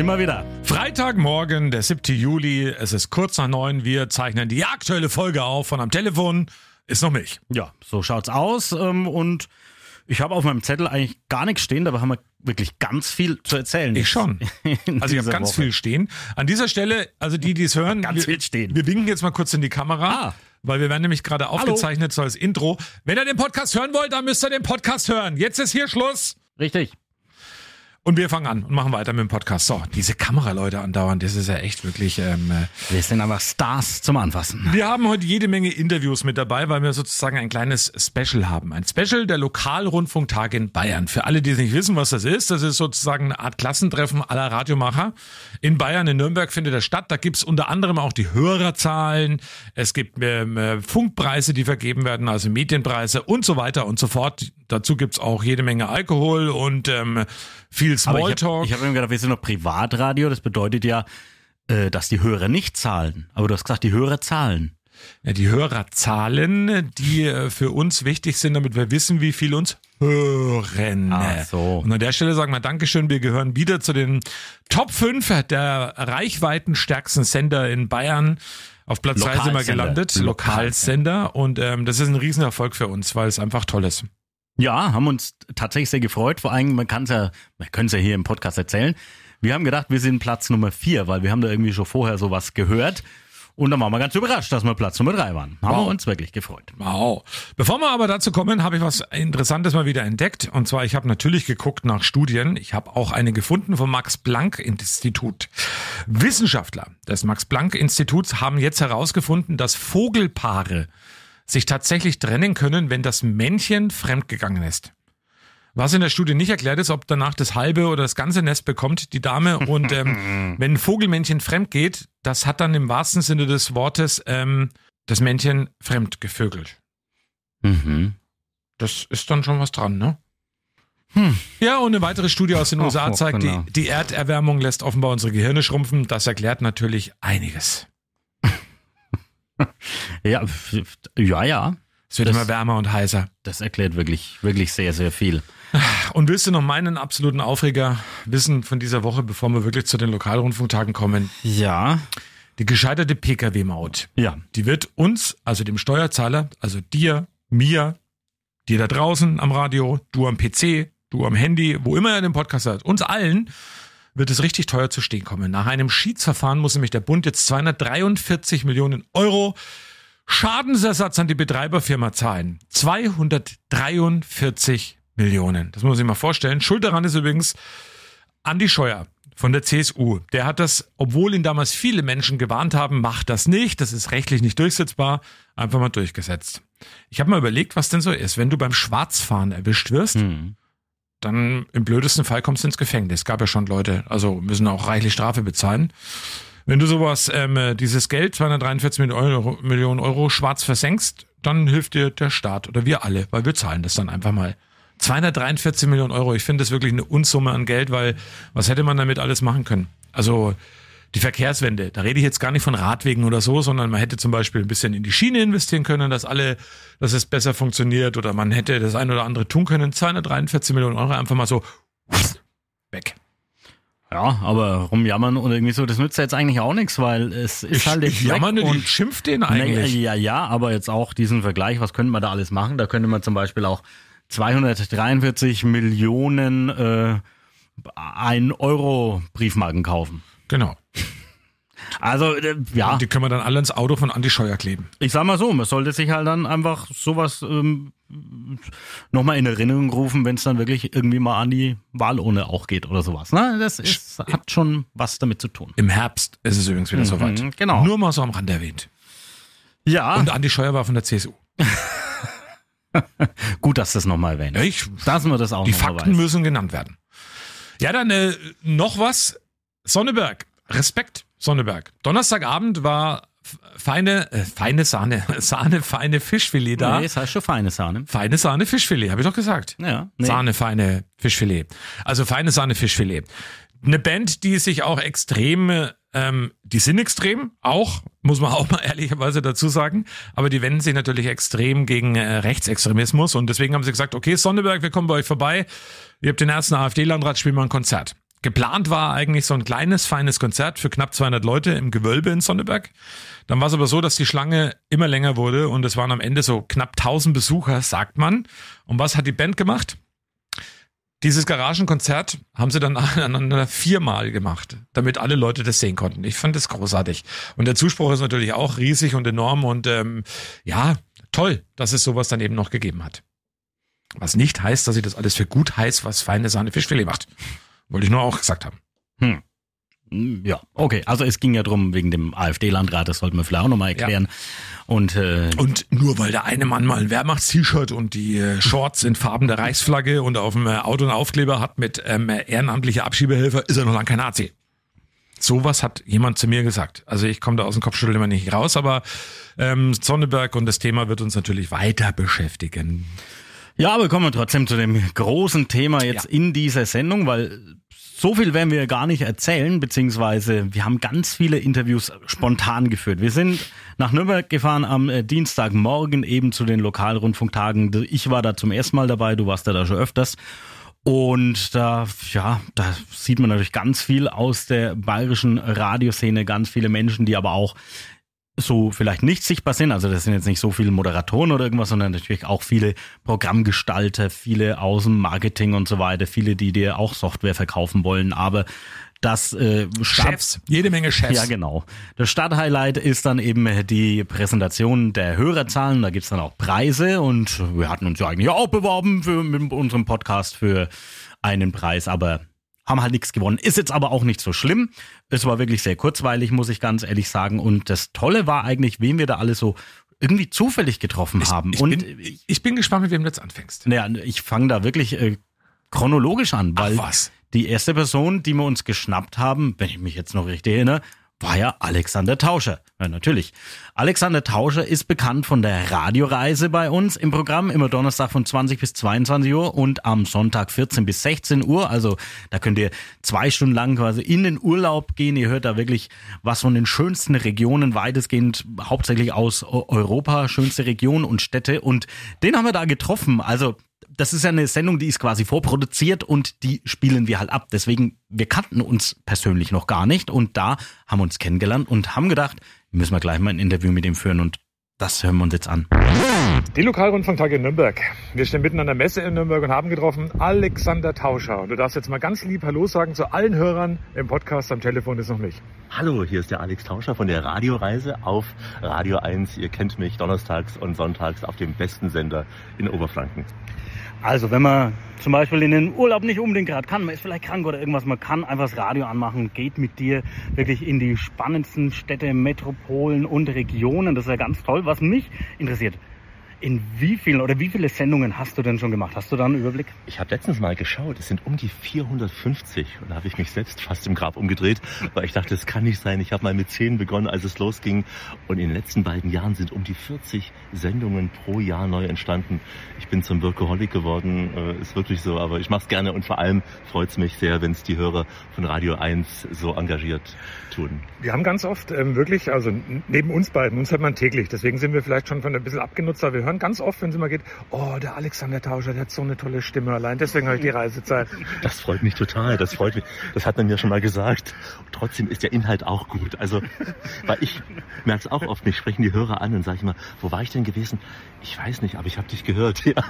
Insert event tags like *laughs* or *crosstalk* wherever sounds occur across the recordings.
sind wir wieder. Freitagmorgen, der 7. Juli, es ist kurz nach neun. Wir zeichnen die aktuelle Folge auf von am Telefon ist noch Milch. Ja, so schaut's aus. ähm, Und ich habe auf meinem Zettel eigentlich gar nichts stehen, dabei haben wir wirklich ganz viel zu erzählen. Ich schon. *laughs* Also ich habe ganz Woche. viel stehen. An dieser Stelle, also die, die es hören, Ganz wir, viel stehen. wir winken jetzt mal kurz in die Kamera. Ah. Weil wir werden nämlich gerade aufgezeichnet, so als Intro. Wenn ihr den Podcast hören wollt, dann müsst ihr den Podcast hören. Jetzt ist hier Schluss. Richtig. Und wir fangen an und machen weiter mit dem Podcast. So, diese Kameraleute andauernd, das ist ja echt wirklich. Ähm, äh, Wir sind einfach Stars zum Anfassen. wir haben heute jede Menge Interviews mit dabei, weil wir sozusagen ein kleines Special haben. Ein Special der Lokalrundfunktage in Bayern. Für alle, die es nicht wissen, was das ist, das ist sozusagen eine Art Klassentreffen aller Radiomacher. In Bayern, in Nürnberg findet das statt. Da gibt's unter anderem auch die Hörerzahlen. Es gibt ähm, äh, Funkpreise, die vergeben werden, also Medienpreise und so weiter und so fort. Dazu gibt's auch jede Menge Alkohol und ähm, viel Ich Smalltalk. habe hab mir gedacht, wir sind noch Privatradio. Das bedeutet ja, äh, dass die Hörer nicht zahlen. Aber du hast gesagt, die Hörer zahlen. Ja, die Hörerzahlen, die äh, für uns wichtig sind, damit wir wissen, wie viel uns hören. Ach so. Und an der Stelle sagen wir Dankeschön, wir gehören wieder zu den Top 5 der reichweitenstärksten Sender in Bayern. Auf Platz 3 sind wir Lokalsender. gelandet, Lokalsender. Und ähm, das ist ein Riesenerfolg für uns, weil es einfach toll ist. Ja, haben uns tatsächlich sehr gefreut. Vor allem, man kann es ja, wir können es ja hier im Podcast erzählen. Wir haben gedacht, wir sind Platz Nummer vier, weil wir haben da irgendwie schon vorher sowas gehört. Und dann waren wir ganz überrascht, dass wir Platz Nummer drei waren. Haben Wow. wir uns wirklich gefreut. Wow. Bevor wir aber dazu kommen, habe ich was Interessantes mal wieder entdeckt. Und zwar, ich habe natürlich geguckt nach Studien. Ich habe auch eine gefunden vom Max-Planck-Institut. Wissenschaftler des Max-Planck-Instituts haben jetzt herausgefunden, dass Vogelpaare sich tatsächlich trennen können, wenn das Männchen fremdgegangen ist. Was in der Studie nicht erklärt ist, ob danach das halbe oder das ganze Nest bekommt, die Dame. Und ähm, *laughs* wenn ein Vogelmännchen fremd geht, das hat dann im wahrsten Sinne des Wortes ähm, das Männchen fremd gevögelt. Mhm. Das ist dann schon was dran, ne? Ja, und eine weitere Studie aus den USA Ach, zeigt, genau. die, die Erderwärmung lässt offenbar unsere Gehirne schrumpfen. Das erklärt natürlich einiges. *laughs* Ja, ja, ja. Es wird Das- immer wärmer und heißer. Das erklärt wirklich, wirklich sehr, sehr viel. Und willst du noch meinen absoluten Aufreger wissen von dieser Woche, bevor wir wirklich zu den Lokalrundfunktagen kommen? Ja. Die gescheiterte Pkw-Maut. Ja. Die wird uns, also dem Steuerzahler, also dir, mir, dir da draußen am Radio, du am PC, du am Handy, wo immer ihr den Podcast hört, uns allen wird es richtig teuer zu stehen kommen. Nach einem Schiedsverfahren muss nämlich der Bund jetzt 243 Millionen Euro Schadensersatz an die Betreiberfirma zahlen. 243 Millionen. Das muss man sich mal vorstellen. Schuld daran ist übrigens Andi Scheuer von der CSU. Der hat das, obwohl ihn damals viele Menschen gewarnt haben, macht das nicht, das ist rechtlich nicht durchsetzbar, einfach mal durchgesetzt. Ich habe mal überlegt, was denn so ist. Wenn du beim Schwarzfahren erwischt wirst, Hm. Dann im blödesten Fall kommst du ins Gefängnis. Gab ja schon Leute, also müssen auch reichlich Strafe bezahlen. Wenn du sowas, ähm, äh, dieses Geld, 243 Millionen Euro, Millionen Euro schwarz versenkst, dann hilft dir der Staat oder wir alle, weil wir zahlen das dann einfach mal. 243 Millionen Euro, ich finde das wirklich eine Unsumme an Geld, weil was hätte man damit alles machen können? Also die Verkehrswende, da rede ich jetzt gar nicht von Radwegen oder so, sondern man hätte zum Beispiel ein bisschen in die Schiene investieren können, dass alle, dass es besser funktioniert oder man hätte das ein oder andere tun können. 243 Millionen Euro einfach mal so weg. Ja, aber rumjammern und irgendwie so, das nützt ja jetzt eigentlich auch nichts, weil es ist halt jetzt ich jammer weg nicht, und ich schimpf den eigentlich. ja, ja, aber jetzt auch diesen Vergleich, was könnte man da alles machen? Da könnte man zum Beispiel auch 243 Millionen äh, 1 Euro Briefmarken kaufen. Genau. Also äh, ja, Und die können wir dann alle ins Auto von Andi Scheuer kleben. ich sag mal so, man sollte sich halt dann einfach sowas ähm, nochmal in Erinnerung rufen, wenn es dann wirklich irgendwie mal an die Wahlurne auch geht oder sowas. Ne? Das ist, hat schon was damit zu tun. Im Herbst ist es übrigens wieder soweit. genau. Nur mal so am Rand erwähnt. Ja, Und Andi Scheuer war von der CSU. *laughs* Gut, dass du es nochmal erwähnt. Ja, ich, Lassen wir das auch die Fakten weiß. müssen genannt werden. Ja, dann äh, noch was. Sonneberg. Respekt, Sonneberg. Donnerstagabend war feine, äh, feine Sahne, *laughs* Sahne, feine Fischfilet da. Nee, das heißt schon feine Sahne. Feine Sahne, Fischfilet, habe ich doch gesagt. Ja, nee. Sahne, feine Fischfilet. Also feine Sahne, Fischfilet. Eine Band, die sich auch extrem, ähm, die sind extrem, auch, muss man *laughs* auch mal ehrlicherweise dazu sagen, aber die wenden sich natürlich extrem gegen äh, Rechtsextremismus und deswegen haben sie gesagt, okay, Sonneberg, wir kommen bei euch vorbei, ihr habt den ersten AfD-Landrat, spielen wir ein Konzert. Geplant war eigentlich so ein kleines, feines Konzert für knapp 200 Leute im Gewölbe in Sonneberg. Dann war es aber so, dass die Schlange immer länger wurde und es waren am Ende so knapp 1000 Besucher, sagt man. Und was hat die Band gemacht? Dieses Garagenkonzert haben sie dann *laughs* nacheinander viermal gemacht, damit alle Leute das sehen konnten. Ich fand das großartig. Und der Zuspruch ist natürlich auch riesig und enorm und ähm, ja, toll, dass es sowas dann eben noch gegeben hat. Was nicht heißt, dass ich das alles für gut heiß, was feine Sahne Fischfilet macht. Wollte ich nur auch gesagt haben. Hm, Ja, okay. Also es ging ja drum wegen dem AfD-Landrat, das sollten wir vielleicht auch nochmal erklären. Und äh, Und nur weil der eine Mann mal ein Wehrmachts-T-Shirt und die äh, Shorts in Farben der Reichsflagge und auf dem äh, Auto einen Aufkleber hat mit ähm, ehrenamtlicher Abschiebehelfer, ist er noch lange kein Nazi. Sowas hat jemand zu mir gesagt. Also ich komme da aus dem Kopfschütteln immer nicht raus, aber ähm, Sonneberg und das Thema wird uns natürlich weiter beschäftigen. Ja, aber kommen wir trotzdem zu dem großen Thema jetzt in dieser Sendung, weil so viel werden wir gar nicht erzählen, beziehungsweise wir haben ganz viele Interviews spontan geführt. Wir sind nach Nürnberg gefahren am äh, Dienstagmorgen eben zu den Lokalrundfunktagen. Ich war da zum ersten Mal dabei, du warst ja da schon öfters. Und da, ja, da sieht man natürlich ganz viel aus der bayerischen Radioszene, ganz viele Menschen, die aber auch so vielleicht nicht sichtbar sind. Also das sind jetzt nicht so viele Moderatoren oder irgendwas, sondern natürlich auch viele Programmgestalter, viele aus dem Marketing und so weiter, viele, die dir auch Software verkaufen wollen. Aber das äh, Start- Chefs, jede Menge Chefs. ja, genau. Das Starthighlight ist dann eben die Präsentation der Hörerzahlen. Da gibt's dann auch Preise und wir hatten uns ja eigentlich auch beworben für, mit unserem Podcast für einen Preis, aber haben halt nichts gewonnen. Ist jetzt aber auch nicht so schlimm. Es war wirklich sehr kurzweilig, muss ich ganz ehrlich sagen. Und das Tolle war eigentlich, wen wir da alle so irgendwie zufällig getroffen haben. Ich, und bin, ich, ich bin gespannt, mit wem du jetzt anfängst. naja, ich fange da wirklich äh, chronologisch an, weil die erste Person, die wir uns geschnappt haben, wenn ich mich jetzt noch richtig erinnere, war ja Alexander Tauscher. Ja, natürlich. Alexander Tauscher ist bekannt von der Radioreise bei uns im Programm, immer Donnerstag von 20 bis 22 Uhr und am Sonntag 14 bis 16 Uhr. Also da könnt ihr zwei Stunden lang quasi in den Urlaub gehen. Ihr hört da wirklich was von den schönsten Regionen, weitestgehend hauptsächlich aus Eu- Europa, schönste Regionen und Städte. Und den haben wir da getroffen. Also das ist ja eine Sendung, die ist quasi vorproduziert und die spielen wir halt ab. Deswegen, wir kannten uns persönlich noch gar nicht und da haben wir uns kennengelernt und haben gedacht, müssen wir gleich mal ein Interview mit ihm führen und das hören wir uns jetzt an. Die Lokalrundfunktage in Nürnberg. Wir stehen mitten an der Messe in Nürnberg und haben getroffen Alexander Tauscher. Und du darfst jetzt mal ganz lieb Hallo sagen zu allen Hörern im Podcast. Am Telefon ist noch nicht. Hallo, hier ist der Alex Tauscher von der Radioreise auf Radio 1. Ihr kennt mich donnerstags und sonntags auf dem besten Sender in Oberfranken. Also, wenn man zum Beispiel in den Urlaub nicht unbedingt gerade kann, man ist vielleicht krank oder irgendwas, man kann einfach das Radio anmachen, geht mit dir wirklich in die spannendsten Städte, Metropolen und Regionen. Das ist ja ganz toll. Was mich interessiert, in wie vielen oder wie viele Sendungen hast du denn schon gemacht? Hast du da einen Überblick? Ich habe letztens mal geschaut, es sind um die 450 und da habe ich mich selbst fast im Grab umgedreht, weil ich dachte, das kann nicht sein. Ich habe mal mit 10 begonnen, als es losging und in den letzten beiden Jahren sind um die 40 Sendungen pro Jahr neu entstanden. Ich bin zum Workaholic geworden, äh, ist wirklich so, aber ich mache es gerne und vor allem freut es mich sehr, wenn es die Hörer von Radio 1 so engagiert tun. Wir haben ganz oft ähm, wirklich, also neben uns beiden, uns hört man täglich. Deswegen sind wir vielleicht schon von ein bisschen abgenutzt. Aber wir hören ganz oft, wenn es immer geht, oh, der Alexander Tauscher, der hat so eine tolle Stimme. Allein deswegen habe ich die Reisezeit. Das freut mich total, das freut mich. Das hat man mir schon mal gesagt. Und trotzdem ist der Inhalt auch gut. Also, weil ich merke es auch oft, mich sprechen die Hörer an und sage ich mal, wo war ich denn gewesen? Ich weiß nicht, aber ich habe dich gehört. *laughs* Ja.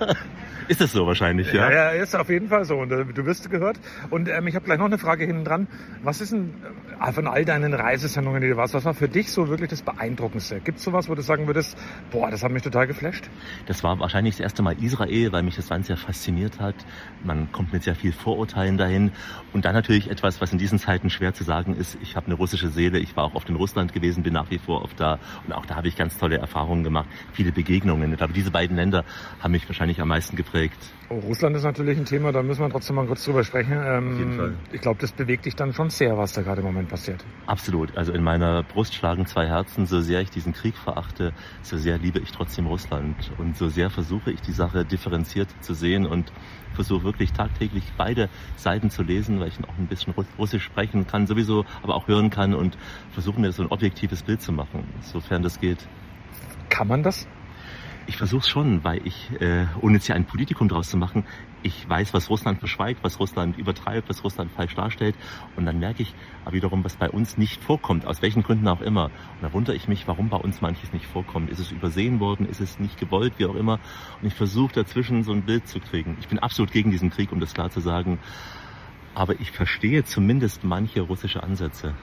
Ist das so wahrscheinlich, ja? Ja, ja, ist auf jeden Fall so. Und äh, du wirst gehört. Und ähm, ich habe gleich noch eine Frage hinten dran. Was ist denn äh, von all deinen Reisesendungen, die du warst, was war für dich so wirklich das Beeindruckendste? Gibt es sowas, wo du sagen würdest, boah, das hat mich total geflasht? Das war wahrscheinlich das erste Mal Israel, weil mich das Land sehr fasziniert hat. Man kommt mit sehr viel Vorurteilen dahin. Und dann natürlich etwas, was in diesen Zeiten schwer zu sagen ist. Ich habe eine russische Seele. Ich war auch oft in Russland gewesen, bin nach wie vor oft da. Und auch da habe ich ganz tolle Erfahrungen gemacht. Viele Begegnungen mit glaube, diese beiden Länder haben mich wahrscheinlich am meisten geprägt. Oh, Russland ist natürlich ein Thema, da müssen wir trotzdem mal kurz drüber sprechen. Ähm, jeden Fall. Ich glaube, das bewegt dich dann schon sehr, was da gerade im Moment passiert. Absolut. Also in meiner Brust schlagen zwei Herzen. So sehr ich diesen Krieg verachte, so sehr liebe ich trotzdem Russland. Und so sehr versuche ich die Sache differenziert zu sehen und versuche wirklich tagtäglich beide Seiten zu lesen, weil ich auch ein bisschen Ru- Russisch sprechen kann, sowieso, aber auch hören kann und versuche mir so ein objektives Bild zu machen, sofern das geht. Kann man das? Ich versuche schon, weil ich, äh, ohne jetzt hier ein Politikum draus zu machen, ich weiß, was Russland verschweigt, was Russland übertreibt, was Russland falsch darstellt. Und dann merke ich aber wiederum, was bei uns nicht vorkommt, aus welchen Gründen auch immer. Und da wundere ich mich, warum bei uns manches nicht vorkommt. Ist es übersehen worden? Ist es nicht gewollt? Wie auch immer. Und ich versuche dazwischen so ein Bild zu kriegen. Ich bin absolut gegen diesen Krieg, um das klar zu sagen. Aber ich verstehe zumindest manche russische Ansätze.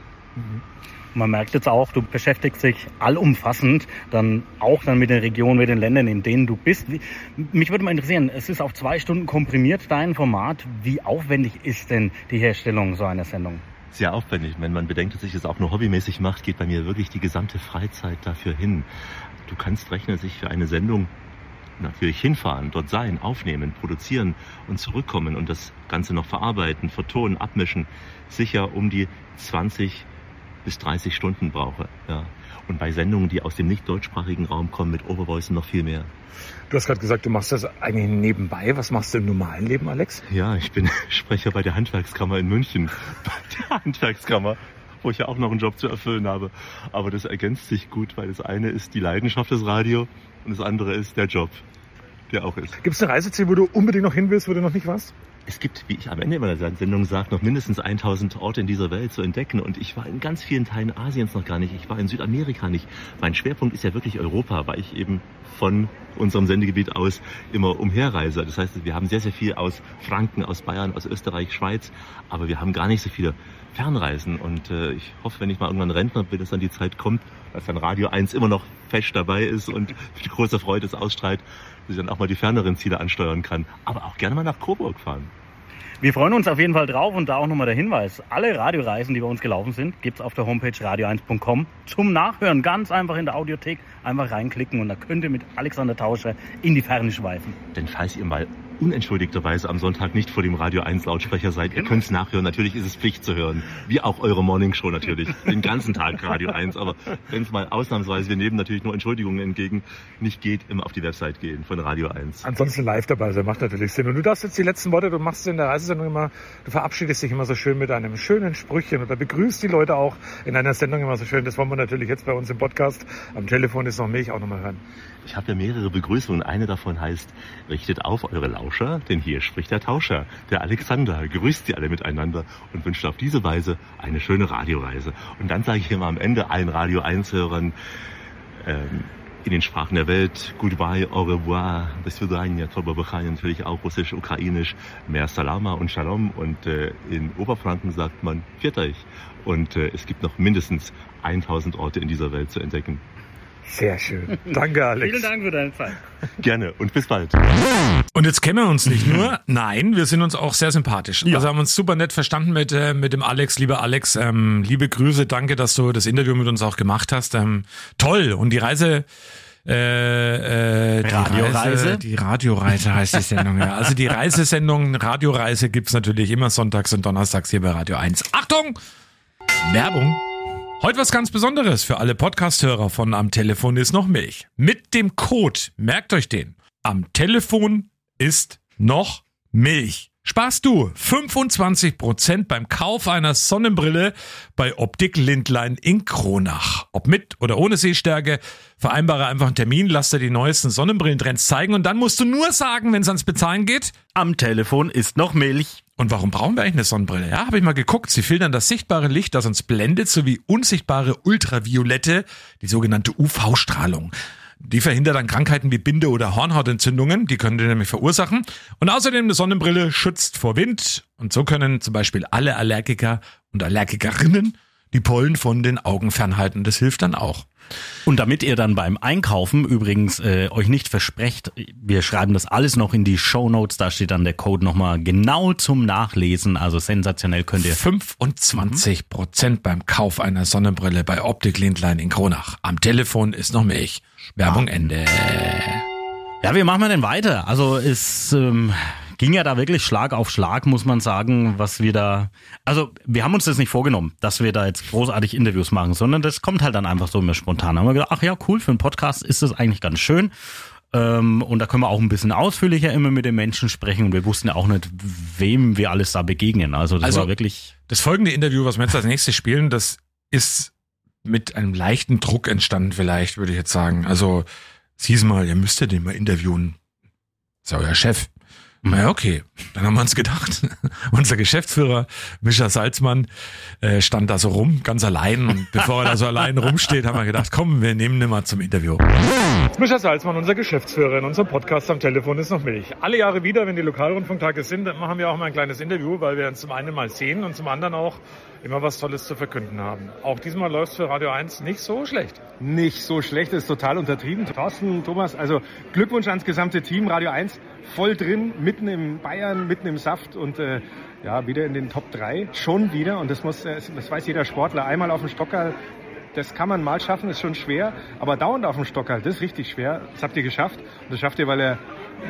Man merkt jetzt auch, du beschäftigst dich allumfassend dann auch dann mit den Regionen, mit den Ländern, in denen du bist. Mich würde mal interessieren, es ist auf zwei Stunden komprimiert, dein Format. Wie aufwendig ist denn die Herstellung so einer Sendung? sehr aufwendig. Wenn man bedenkt, dass ich das auch nur hobbymäßig macht, geht bei mir wirklich die gesamte Freizeit dafür hin. Du kannst rechnen, dass ich für eine Sendung natürlich hinfahren, dort sein, aufnehmen, produzieren und zurückkommen und das Ganze noch verarbeiten, vertonen, abmischen, sicher um die 20 bis 30 Stunden brauche. Ja. Und bei Sendungen, die aus dem nicht deutschsprachigen Raum kommen, mit Overvoice noch viel mehr. Du hast gerade gesagt, du machst das eigentlich nebenbei. Was machst du im normalen Leben, Alex? Ja, ich bin *laughs* Sprecher bei der Handwerkskammer in München. *laughs* Bei der Handwerkskammer, wo ich ja auch noch einen Job zu erfüllen habe. Aber das ergänzt sich gut, weil das eine ist die Leidenschaft des Radio und das andere ist der Job, der auch ist. Gibt es ein Reiseziel, wo du unbedingt noch hin willst, wo du noch nicht warst? Es gibt, wie ich am Ende meiner Sendung sage, noch mindestens 1000 Orte in dieser Welt zu entdecken. Und ich war in ganz vielen Teilen Asiens noch gar nicht. Ich war in Südamerika nicht. Mein Schwerpunkt ist ja wirklich Europa, weil ich eben von unserem Sendegebiet aus immer umherreise. Das heißt, wir haben sehr, sehr viel aus Franken, aus Bayern, aus Österreich, Schweiz. Aber wir haben gar nicht so viele Fernreisen. Und äh, ich hoffe, wenn ich mal irgendwann Rentner bin, dass dann die Zeit kommt, dass dann Radio 1 immer noch fest dabei ist und mit großer Freude es ausstrahlt, dass ich dann auch mal die ferneren Ziele ansteuern kann. Aber auch gerne mal nach Coburg fahren. Wir freuen uns auf jeden Fall drauf und da auch nochmal der Hinweis. Alle Radioreisen, die bei uns gelaufen sind, gibt's auf der Homepage radio1.com zum Nachhören. Ganz einfach in der Audiothek einfach reinklicken und da könnt ihr mit Alexander Tauscher in die Ferne schweifen. Denn falls ihr mal unentschuldigterweise am Sonntag nicht vor dem Radio 1 Lautsprecher seid, ihr könnt es nachhören. Natürlich ist es Pflicht zu hören. Wie auch eure Morning Show natürlich. Den ganzen Tag Radio 1. Aber wenn es mal ausnahmsweise, wir nehmen natürlich nur Entschuldigungen entgegen, nicht geht, immer auf die Website gehen von Radio 1. Ansonsten live dabei sein, macht natürlich Sinn. Und du darfst jetzt die letzten Worte, du machst in der Reisesendung immer, du verabschiedest dich immer so schön mit einem schönen Sprüchchen oder begrüßt die Leute auch in einer Sendung immer so schön. Das wollen wir natürlich jetzt bei uns im Podcast. Am Telefon ist noch Milch auch nochmal hören. Ich habe ja mehrere Begrüßungen. Eine davon heißt, richtet auf eure Lauscher, denn hier spricht der Tauscher, der Alexander. Grüßt sie alle miteinander und wünscht auf diese Weise eine schöne Radioreise. Und dann sage ich immer am Ende allen Radio 1-Hörern ähm, in den Sprachen der Welt, goodbye, au revoir, bis vidania, Torbabachai, natürlich auch russisch, ukrainisch, mehr Salama und Shalom. Und äh, in Oberfranken sagt man Vierteich. Und äh, es gibt noch mindestens 1000 Orte in dieser Welt zu entdecken. Sehr schön. Danke, Alex. Vielen Dank für deine Zeit. Gerne und bis bald. Und jetzt kennen wir uns nicht nur, nein, wir sind uns auch sehr sympathisch. Also haben uns super nett verstanden mit, äh, mit dem Alex. Lieber Alex, ähm, liebe Grüße, danke, dass du das Interview mit uns auch gemacht hast. Ähm, toll. Und die Reise. Äh, äh, die Radioreise? Reise, die Radioreise heißt die Sendung, ja. Also die Reisesendung Radioreise gibt's natürlich immer sonntags und donnerstags hier bei Radio 1. Achtung! Werbung. Heute was ganz Besonderes für alle Podcast-Hörer von Am Telefon ist noch Milch. Mit dem Code, merkt euch den, am Telefon ist noch Milch. Sparst du 25% beim Kauf einer Sonnenbrille bei Optik Lindlein in Kronach. Ob mit oder ohne Sehstärke, vereinbare einfach einen Termin, lass dir die neuesten Sonnenbrillentrends zeigen und dann musst du nur sagen, wenn es ans Bezahlen geht, Am Telefon ist noch Milch. Und warum brauchen wir eigentlich eine Sonnenbrille? Ja, habe ich mal geguckt. Sie filtern das sichtbare Licht, das uns blendet, sowie unsichtbare Ultraviolette, die sogenannte UV-Strahlung. Die verhindert dann Krankheiten wie Binde- oder Hornhautentzündungen, die können die nämlich verursachen. Und außerdem eine Sonnenbrille schützt vor Wind. Und so können zum Beispiel alle Allergiker und Allergikerinnen die Pollen von den Augen fernhalten. Das hilft dann auch. Und damit ihr dann beim Einkaufen übrigens äh, euch nicht versprecht, wir schreiben das alles noch in die Show Notes, da steht dann der Code nochmal genau zum Nachlesen, also sensationell könnt ihr. 25 Prozent beim Kauf einer Sonnenbrille bei Optik Lindlein in Kronach. Am Telefon ist noch Milch. Werbung Ende. Ja, wie machen wir denn weiter? Also es ähm, ging ja da wirklich Schlag auf Schlag, muss man sagen, was wir da. Also wir haben uns das nicht vorgenommen, dass wir da jetzt großartig Interviews machen, sondern das kommt halt dann einfach so immer spontan. Da haben wir gedacht, ach ja, cool, für einen Podcast ist das eigentlich ganz schön. Ähm, und da können wir auch ein bisschen ausführlicher immer mit den Menschen sprechen. Und wir wussten ja auch nicht, wem wir alles da begegnen. Also das Also- war wirklich. Das folgende Interview, was wir jetzt als nächstes spielen, das ist mit einem leichten Druck entstanden, vielleicht, würde ich jetzt sagen. Also, hieß mal, ihr müsstet den mal interviewen. Das ist ja euer Chef. Na ja, okay. Dann haben wir uns gedacht, *laughs* unser Geschäftsführer, Mischa Salzmann, äh, stand da so rum, ganz allein. Und bevor er da so allein rumsteht, haben wir gedacht, komm, wir nehmen ihn mal zum Interview. Mischa Salzmann, unser Geschäftsführer in unserem Podcast am Telefon ist noch Milch. Alle Jahre wieder, wenn die Lokalrundfunktage sind, dann machen wir auch mal ein kleines Interview, weil wir uns zum einen mal sehen und zum anderen auch immer was Tolles zu verkünden haben. Auch diesmal läuft es für Radio 1 nicht so schlecht. nicht so schlecht, ist total untertrieben. Thorsten, Thomas, also Glückwunsch ans gesamte Team, Radio 1 voll drin, mitten im Bayern, mitten im Saft und äh, ja, wieder in den Top 3, schon wieder und das muss, äh, das weiß jeder Sportler, einmal auf dem Stockerl, das kann man mal schaffen, ist schon schwer, aber dauernd auf dem Stockerl, das ist richtig schwer, das habt ihr geschafft und das schafft ihr, weil ihr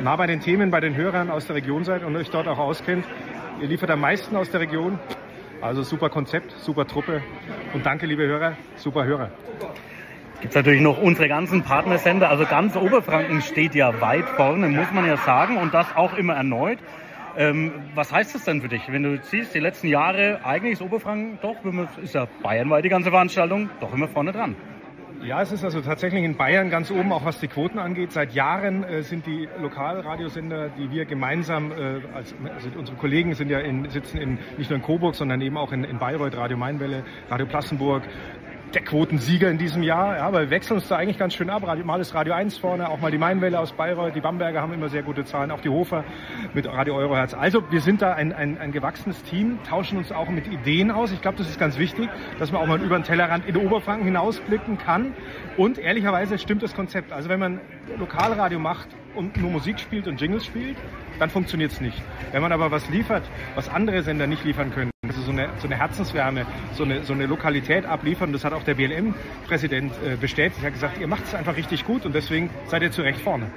nah bei den Themen, bei den Hörern aus der Region seid und euch dort auch auskennt. Ihr liefert am meisten aus der Region, also super Konzept, super Truppe. Und danke, liebe Hörer, super Hörer. Gibt es natürlich noch unsere ganzen Partnersender. Also ganz Oberfranken steht ja weit vorne, muss man ja sagen. Und das auch immer erneut. Ähm, was heißt das denn für dich, wenn du siehst, die letzten Jahre, eigentlich ist Oberfranken doch, ist ja bayernweit die ganze Veranstaltung, doch immer vorne dran. Ja, es ist also tatsächlich in Bayern ganz oben, auch was die Quoten angeht. Seit Jahren äh, sind die Lokalradiosender, die wir gemeinsam, äh, als, also unsere Kollegen sind ja in, sitzen in, nicht nur in Coburg, sondern eben auch in, in Bayreuth, Radio Mainwelle, Radio Plassenburg, der Quotensieger in diesem Jahr. Ja, aber wir wechseln uns da eigentlich ganz schön ab. Mal ist Radio 1 vorne, auch mal die Mainwelle aus Bayreuth. Die Bamberger haben immer sehr gute Zahlen, auch die Hofer mit Radio Euroherz. Also wir sind da ein, ein, ein gewachsenes Team, tauschen uns auch mit Ideen aus. Ich glaube, das ist ganz wichtig, dass man auch mal über den Tellerrand in Oberfranken hinausblicken kann. Und ehrlicherweise stimmt das Konzept. Also wenn man Lokalradio macht und nur Musik spielt und Jingles spielt, dann funktioniert es nicht. Wenn man aber was liefert, was andere Sender nicht liefern können, also so eine, so eine Herzenswärme, so eine, so eine Lokalität abliefern, das hat auch der BLM-Präsident äh, bestätigt. Er hat gesagt, ihr macht es einfach richtig gut und deswegen seid ihr zu Recht vorne.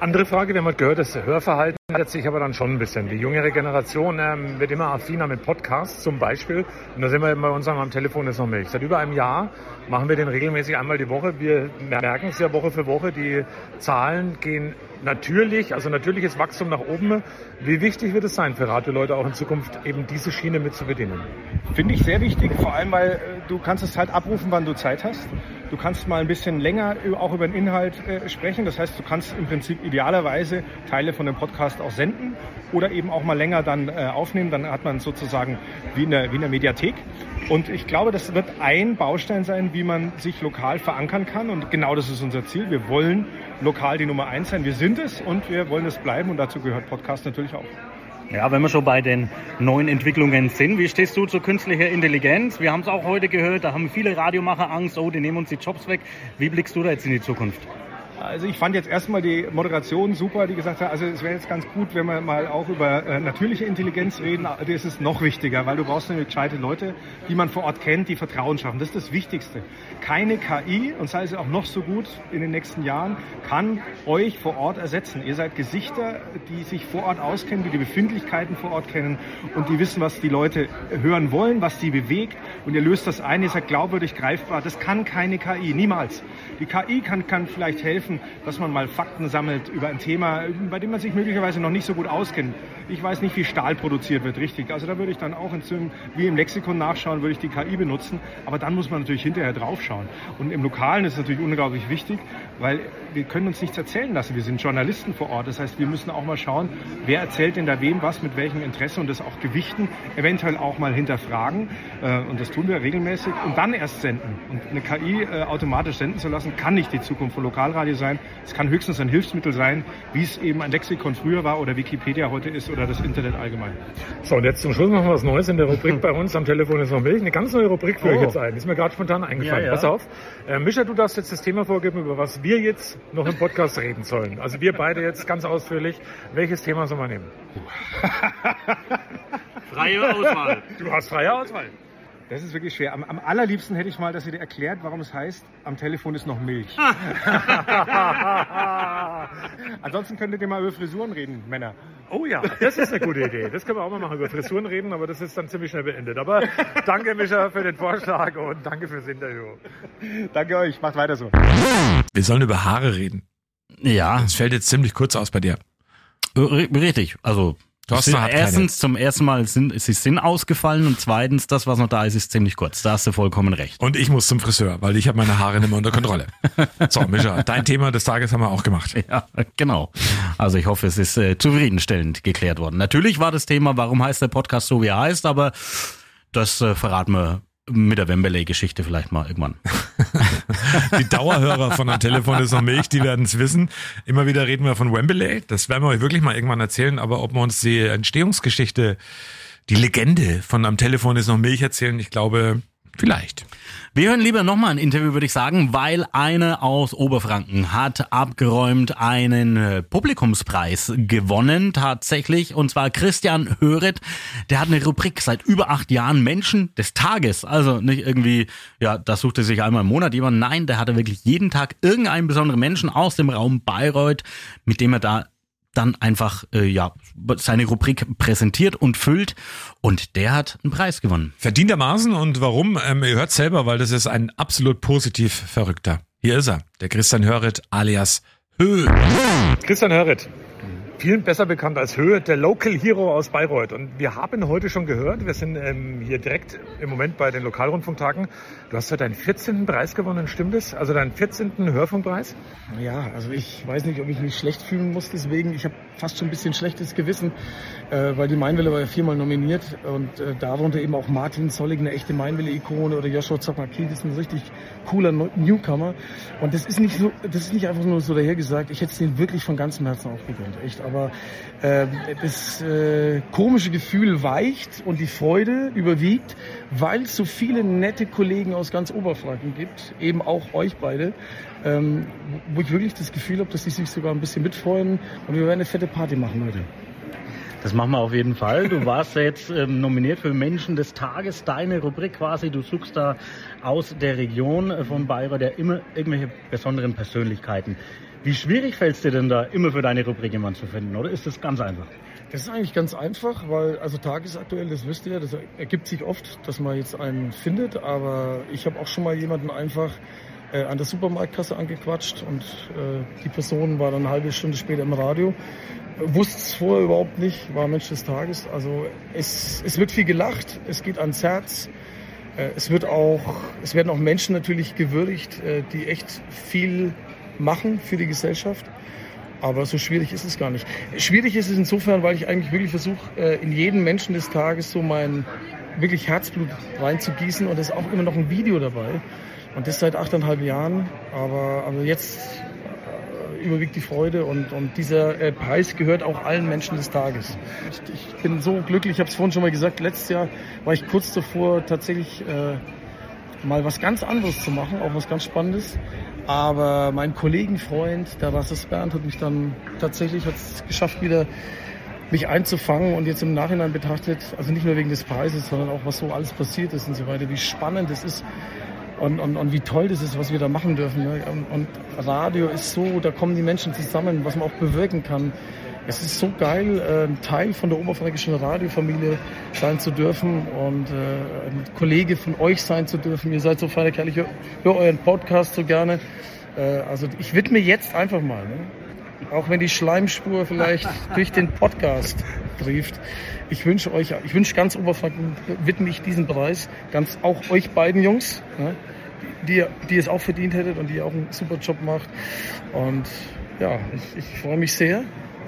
Andere Frage, wir haben gehört, das Hörverhalten ändert sich aber dann schon ein bisschen. Die jüngere Generation ähm, wird immer affiner mit Podcasts zum Beispiel. Und da sind wir bei uns am Telefon ist noch Milch. Seit über einem Jahr machen wir den regelmäßig einmal die Woche. Wir merken es ja Woche für Woche. Die Zahlen gehen natürlich, also natürliches Wachstum nach oben. Wie wichtig wird es sein für Radioleute auch in Zukunft eben diese Schiene mit zu bedienen? Finde ich sehr wichtig, vor allem weil äh, du kannst es halt abrufen, wann du Zeit hast. Du kannst mal ein bisschen länger ü- auch über den Inhalt äh, sprechen. Das heißt, du kannst im Prinzip idealerweise Teile von dem Podcast auch senden oder eben auch mal länger dann äh, aufnehmen. Dann hat man sozusagen wie in, der, wie in der Mediathek. Und ich glaube, das wird ein Baustein sein, wie man sich lokal verankern kann. Und genau das ist unser Ziel. Wir wollen lokal die Nummer eins sein. Wir sind es und wir wollen es bleiben. Und dazu gehört Podcast natürlich auch. Ja, wenn wir schon bei den neuen Entwicklungen sind, wie stehst du zu künstlicher Intelligenz? Wir haben es auch heute gehört, da haben viele Radiomacher Angst, oh, die nehmen uns die Jobs weg. Wie blickst du da jetzt in die Zukunft? Also ich fand jetzt erstmal die Moderation super, die gesagt hat, also es wäre jetzt ganz gut, wenn wir mal auch über äh, natürliche Intelligenz reden. Das ist noch wichtiger, weil du brauchst nämlich gescheite Leute, die man vor Ort kennt, die Vertrauen schaffen. Das ist das Wichtigste. Keine KI, und sei es auch noch so gut in den nächsten Jahren, kann euch vor Ort ersetzen. Ihr seid Gesichter, die sich vor Ort auskennen, die die Befindlichkeiten vor Ort kennen und die wissen, was die Leute hören wollen, was sie bewegt. Und ihr löst das ein, ihr seid glaubwürdig greifbar. Das kann keine KI, niemals. Die KI kann, kann vielleicht helfen, dass man mal Fakten sammelt über ein Thema, bei dem man sich möglicherweise noch nicht so gut auskennt. Ich weiß nicht, wie Stahl produziert wird, richtig. Also da würde ich dann auch in, so einem- wie im Lexikon nachschauen, würde ich die KI benutzen. Aber dann muss man natürlich hinterher draufschauen. Und im Lokalen ist es natürlich unglaublich wichtig, weil wir können uns nichts erzählen lassen. Wir sind Journalisten vor Ort. Das heißt, wir müssen auch mal schauen, wer erzählt denn da wem was, mit welchem Interesse und das auch gewichten, eventuell auch mal hinterfragen. Äh, Und das tun wir regelmäßig und dann erst senden. Und eine KI äh, automatisch senden zu lassen, kann nicht die Zukunft von Lokalradio sein. Es kann höchstens ein Hilfsmittel sein, wie es eben ein Lexikon früher war oder Wikipedia heute ist oder das Internet allgemein. So, und jetzt zum Schluss noch was Neues in der Rubrik bei uns am Telefon ist noch Milch. Eine ganz neue Rubrik ich Oh. jetzt ein. Ist mir gerade spontan eingefallen. Ja, ja. Pass auf. Äh, Mischa, du darfst jetzt das Thema vorgeben, über was wir jetzt noch im Podcast reden sollen. Also wir beide jetzt ganz ausführlich. Welches Thema soll man nehmen? *laughs* Freie Auswahl. Du hast freie Auswahl. Das ist wirklich schwer. Am, am allerliebsten hätte ich mal, dass ihr dir erklärt, warum es heißt, am Telefon ist noch Milch. *laughs* Ansonsten könntet ihr mal über Frisuren reden, Männer. Oh ja, das ist eine gute Idee. Das können wir auch mal machen, über Frisuren reden, aber das ist dann ziemlich schnell beendet. Aber danke, Micha, für den Vorschlag und danke fürs Interview. Danke euch, macht weiter so. Wir sollen über Haare reden. Ja, Das fällt jetzt ziemlich kurz aus bei dir. r- richtig. Also Thorsten hat erstens zum ersten Mal sind sie sind ausgefallen und zweitens das, was noch da ist, ist ziemlich kurz. Da hast du vollkommen recht. Und ich muss zum Friseur, weil ich habe meine Haare nicht mehr unter Kontrolle. *laughs* So, Mischa, dein Thema des Tages haben wir auch gemacht. *laughs* Ja, genau. Also ich hoffe, es ist äh, zufriedenstellend geklärt worden. Natürlich war das Thema, warum heißt der Podcast so, wie er heißt, aber das äh, verraten wir mit der Wembley-Geschichte vielleicht mal irgendwann. *laughs* Die Dauerhörer von am Telefon ist noch Milch, die werden es wissen. Immer wieder reden wir von Wembley. Das werden wir euch wirklich mal irgendwann erzählen. Aber ob wir uns die Entstehungsgeschichte, die Legende von am Telefon ist noch Milch erzählen, ich glaube, vielleicht. Wir hören lieber nochmal ein Interview, würde ich sagen, weil eine aus Oberfranken hat abgeräumt einen äh, Publikumspreis gewonnen, tatsächlich. Und zwar Christian Höret. Der hat eine Rubrik seit über acht Jahren Menschen des Tages. Also nicht irgendwie, ja, das suchte sich einmal im Monat jemand. Nein, der hatte wirklich jeden Tag irgendeinen besonderen Menschen aus dem Raum Bayreuth, mit dem er da dann einfach äh, ja seine Rubrik präsentiert und füllt und der hat einen Preis gewonnen. Verdientermaßen und warum? Ähm, ihr hört selber, weil das ist ein absolut positiv Verrückter. Hier ist er, der Christian Höret alias Höh. Christian Hörrit, vielen besser bekannt als Höhe, der Local Hero aus Bayreuth. Und wir haben heute schon gehört, wir sind ähm, hier direkt im Moment bei den Lokalrundfunktagen. Du hast heute deinen 14. Preis gewonnen, stimmt es? Also deinen 14. Hörfunkpreis? Ja, also ich weiß nicht, ob ich mich schlecht fühlen muss deswegen. Ich habe fast schon ein bisschen schlechtes Gewissen, äh, weil die Mainwelle war ja viermal nominiert und äh, darunter eben auch Martin Zollig, eine echte Mainwelle-Ikone oder Joshua Zapaki, das ist ein richtig cooler Newcomer. Und das ist nicht so, das ist nicht einfach nur so dahergesagt. Ich hätte es denen wirklich von ganzem Herzen auch gegönnt, echt. Aber äh, das äh, komische Gefühl weicht und die Freude überwiegt, weil es so viele nette Kollegen aus ganz Oberfranken gibt, eben auch euch beide, ähm, wo ich wirklich das Gefühl habe, dass sie sich sogar ein bisschen mitfreuen und wir werden eine fette Party machen heute. Das machen wir auf jeden Fall. Du warst jetzt ähm, nominiert für Menschen des Tages, deine Rubrik quasi. Du suchst da aus der Region äh, von Bayreuth ja immer irgendwelche besonderen Persönlichkeiten. Wie schwierig fällt es dir denn da, immer für deine Rubrik jemanden zu finden? Oder ist das ganz einfach? Das ist eigentlich ganz einfach, weil also tagesaktuell, das wisst ihr, das ergibt sich oft, dass man jetzt einen findet, aber ich habe auch schon mal jemanden einfach äh, an der Supermarktkasse angequatscht und äh, die Person war dann eine halbe Stunde später im Radio. Wusste es vorher überhaupt nicht, war Mensch des Tages. Also es, es wird viel gelacht, es geht ans Herz. Äh, Es wird auch, es werden auch Menschen natürlich gewürdigt, äh, die echt viel machen für die Gesellschaft. Aber so schwierig ist es gar nicht. Schwierig ist es insofern, weil ich eigentlich wirklich versuche, äh, in jeden Menschen des Tages so mein wirklich Herzblut reinzugießen und es ist auch immer noch ein Video dabei. Und das seit achteinhalb Jahren. Aber, aber jetzt äh, überwiegt die Freude und, und dieser äh, Preis gehört auch allen Menschen des Tages. Ich, ich bin so glücklich, ich habe es vorhin schon mal gesagt, letztes Jahr war ich kurz davor tatsächlich äh, mal was ganz anderes zu machen, auch was ganz Spannendes. Aber mein Kollegenfreund, der Rassus Bernd, hat mich dann tatsächlich hat's geschafft, wieder mich einzufangen und jetzt im Nachhinein betrachtet, also nicht nur wegen des Preises, sondern auch was so alles passiert ist und so weiter, wie spannend es ist und, und, und wie toll das ist, was wir da machen dürfen. Ne? Und, und Radio ist so, da kommen die Menschen zusammen, was man auch bewirken kann. Es ist so geil, äh, Teil von der oberfränkischen Radiofamilie sein zu dürfen und äh, ein Kollege von euch sein zu dürfen. Ihr seid so feine Kerle, ich höre hör euren Podcast so gerne. Äh, also ich widme jetzt einfach mal, ne? Auch wenn die Schleimspur vielleicht *laughs* durch den Podcast trieft. Ich wünsche euch, ich wünsche ganz Oberfranken, widme ich diesen Preis, ganz auch euch beiden Jungs, ne? die, ihr- die es auch verdient hättet und die ihr auch einen super Job macht. Und ja, ich, ich freue mich sehr,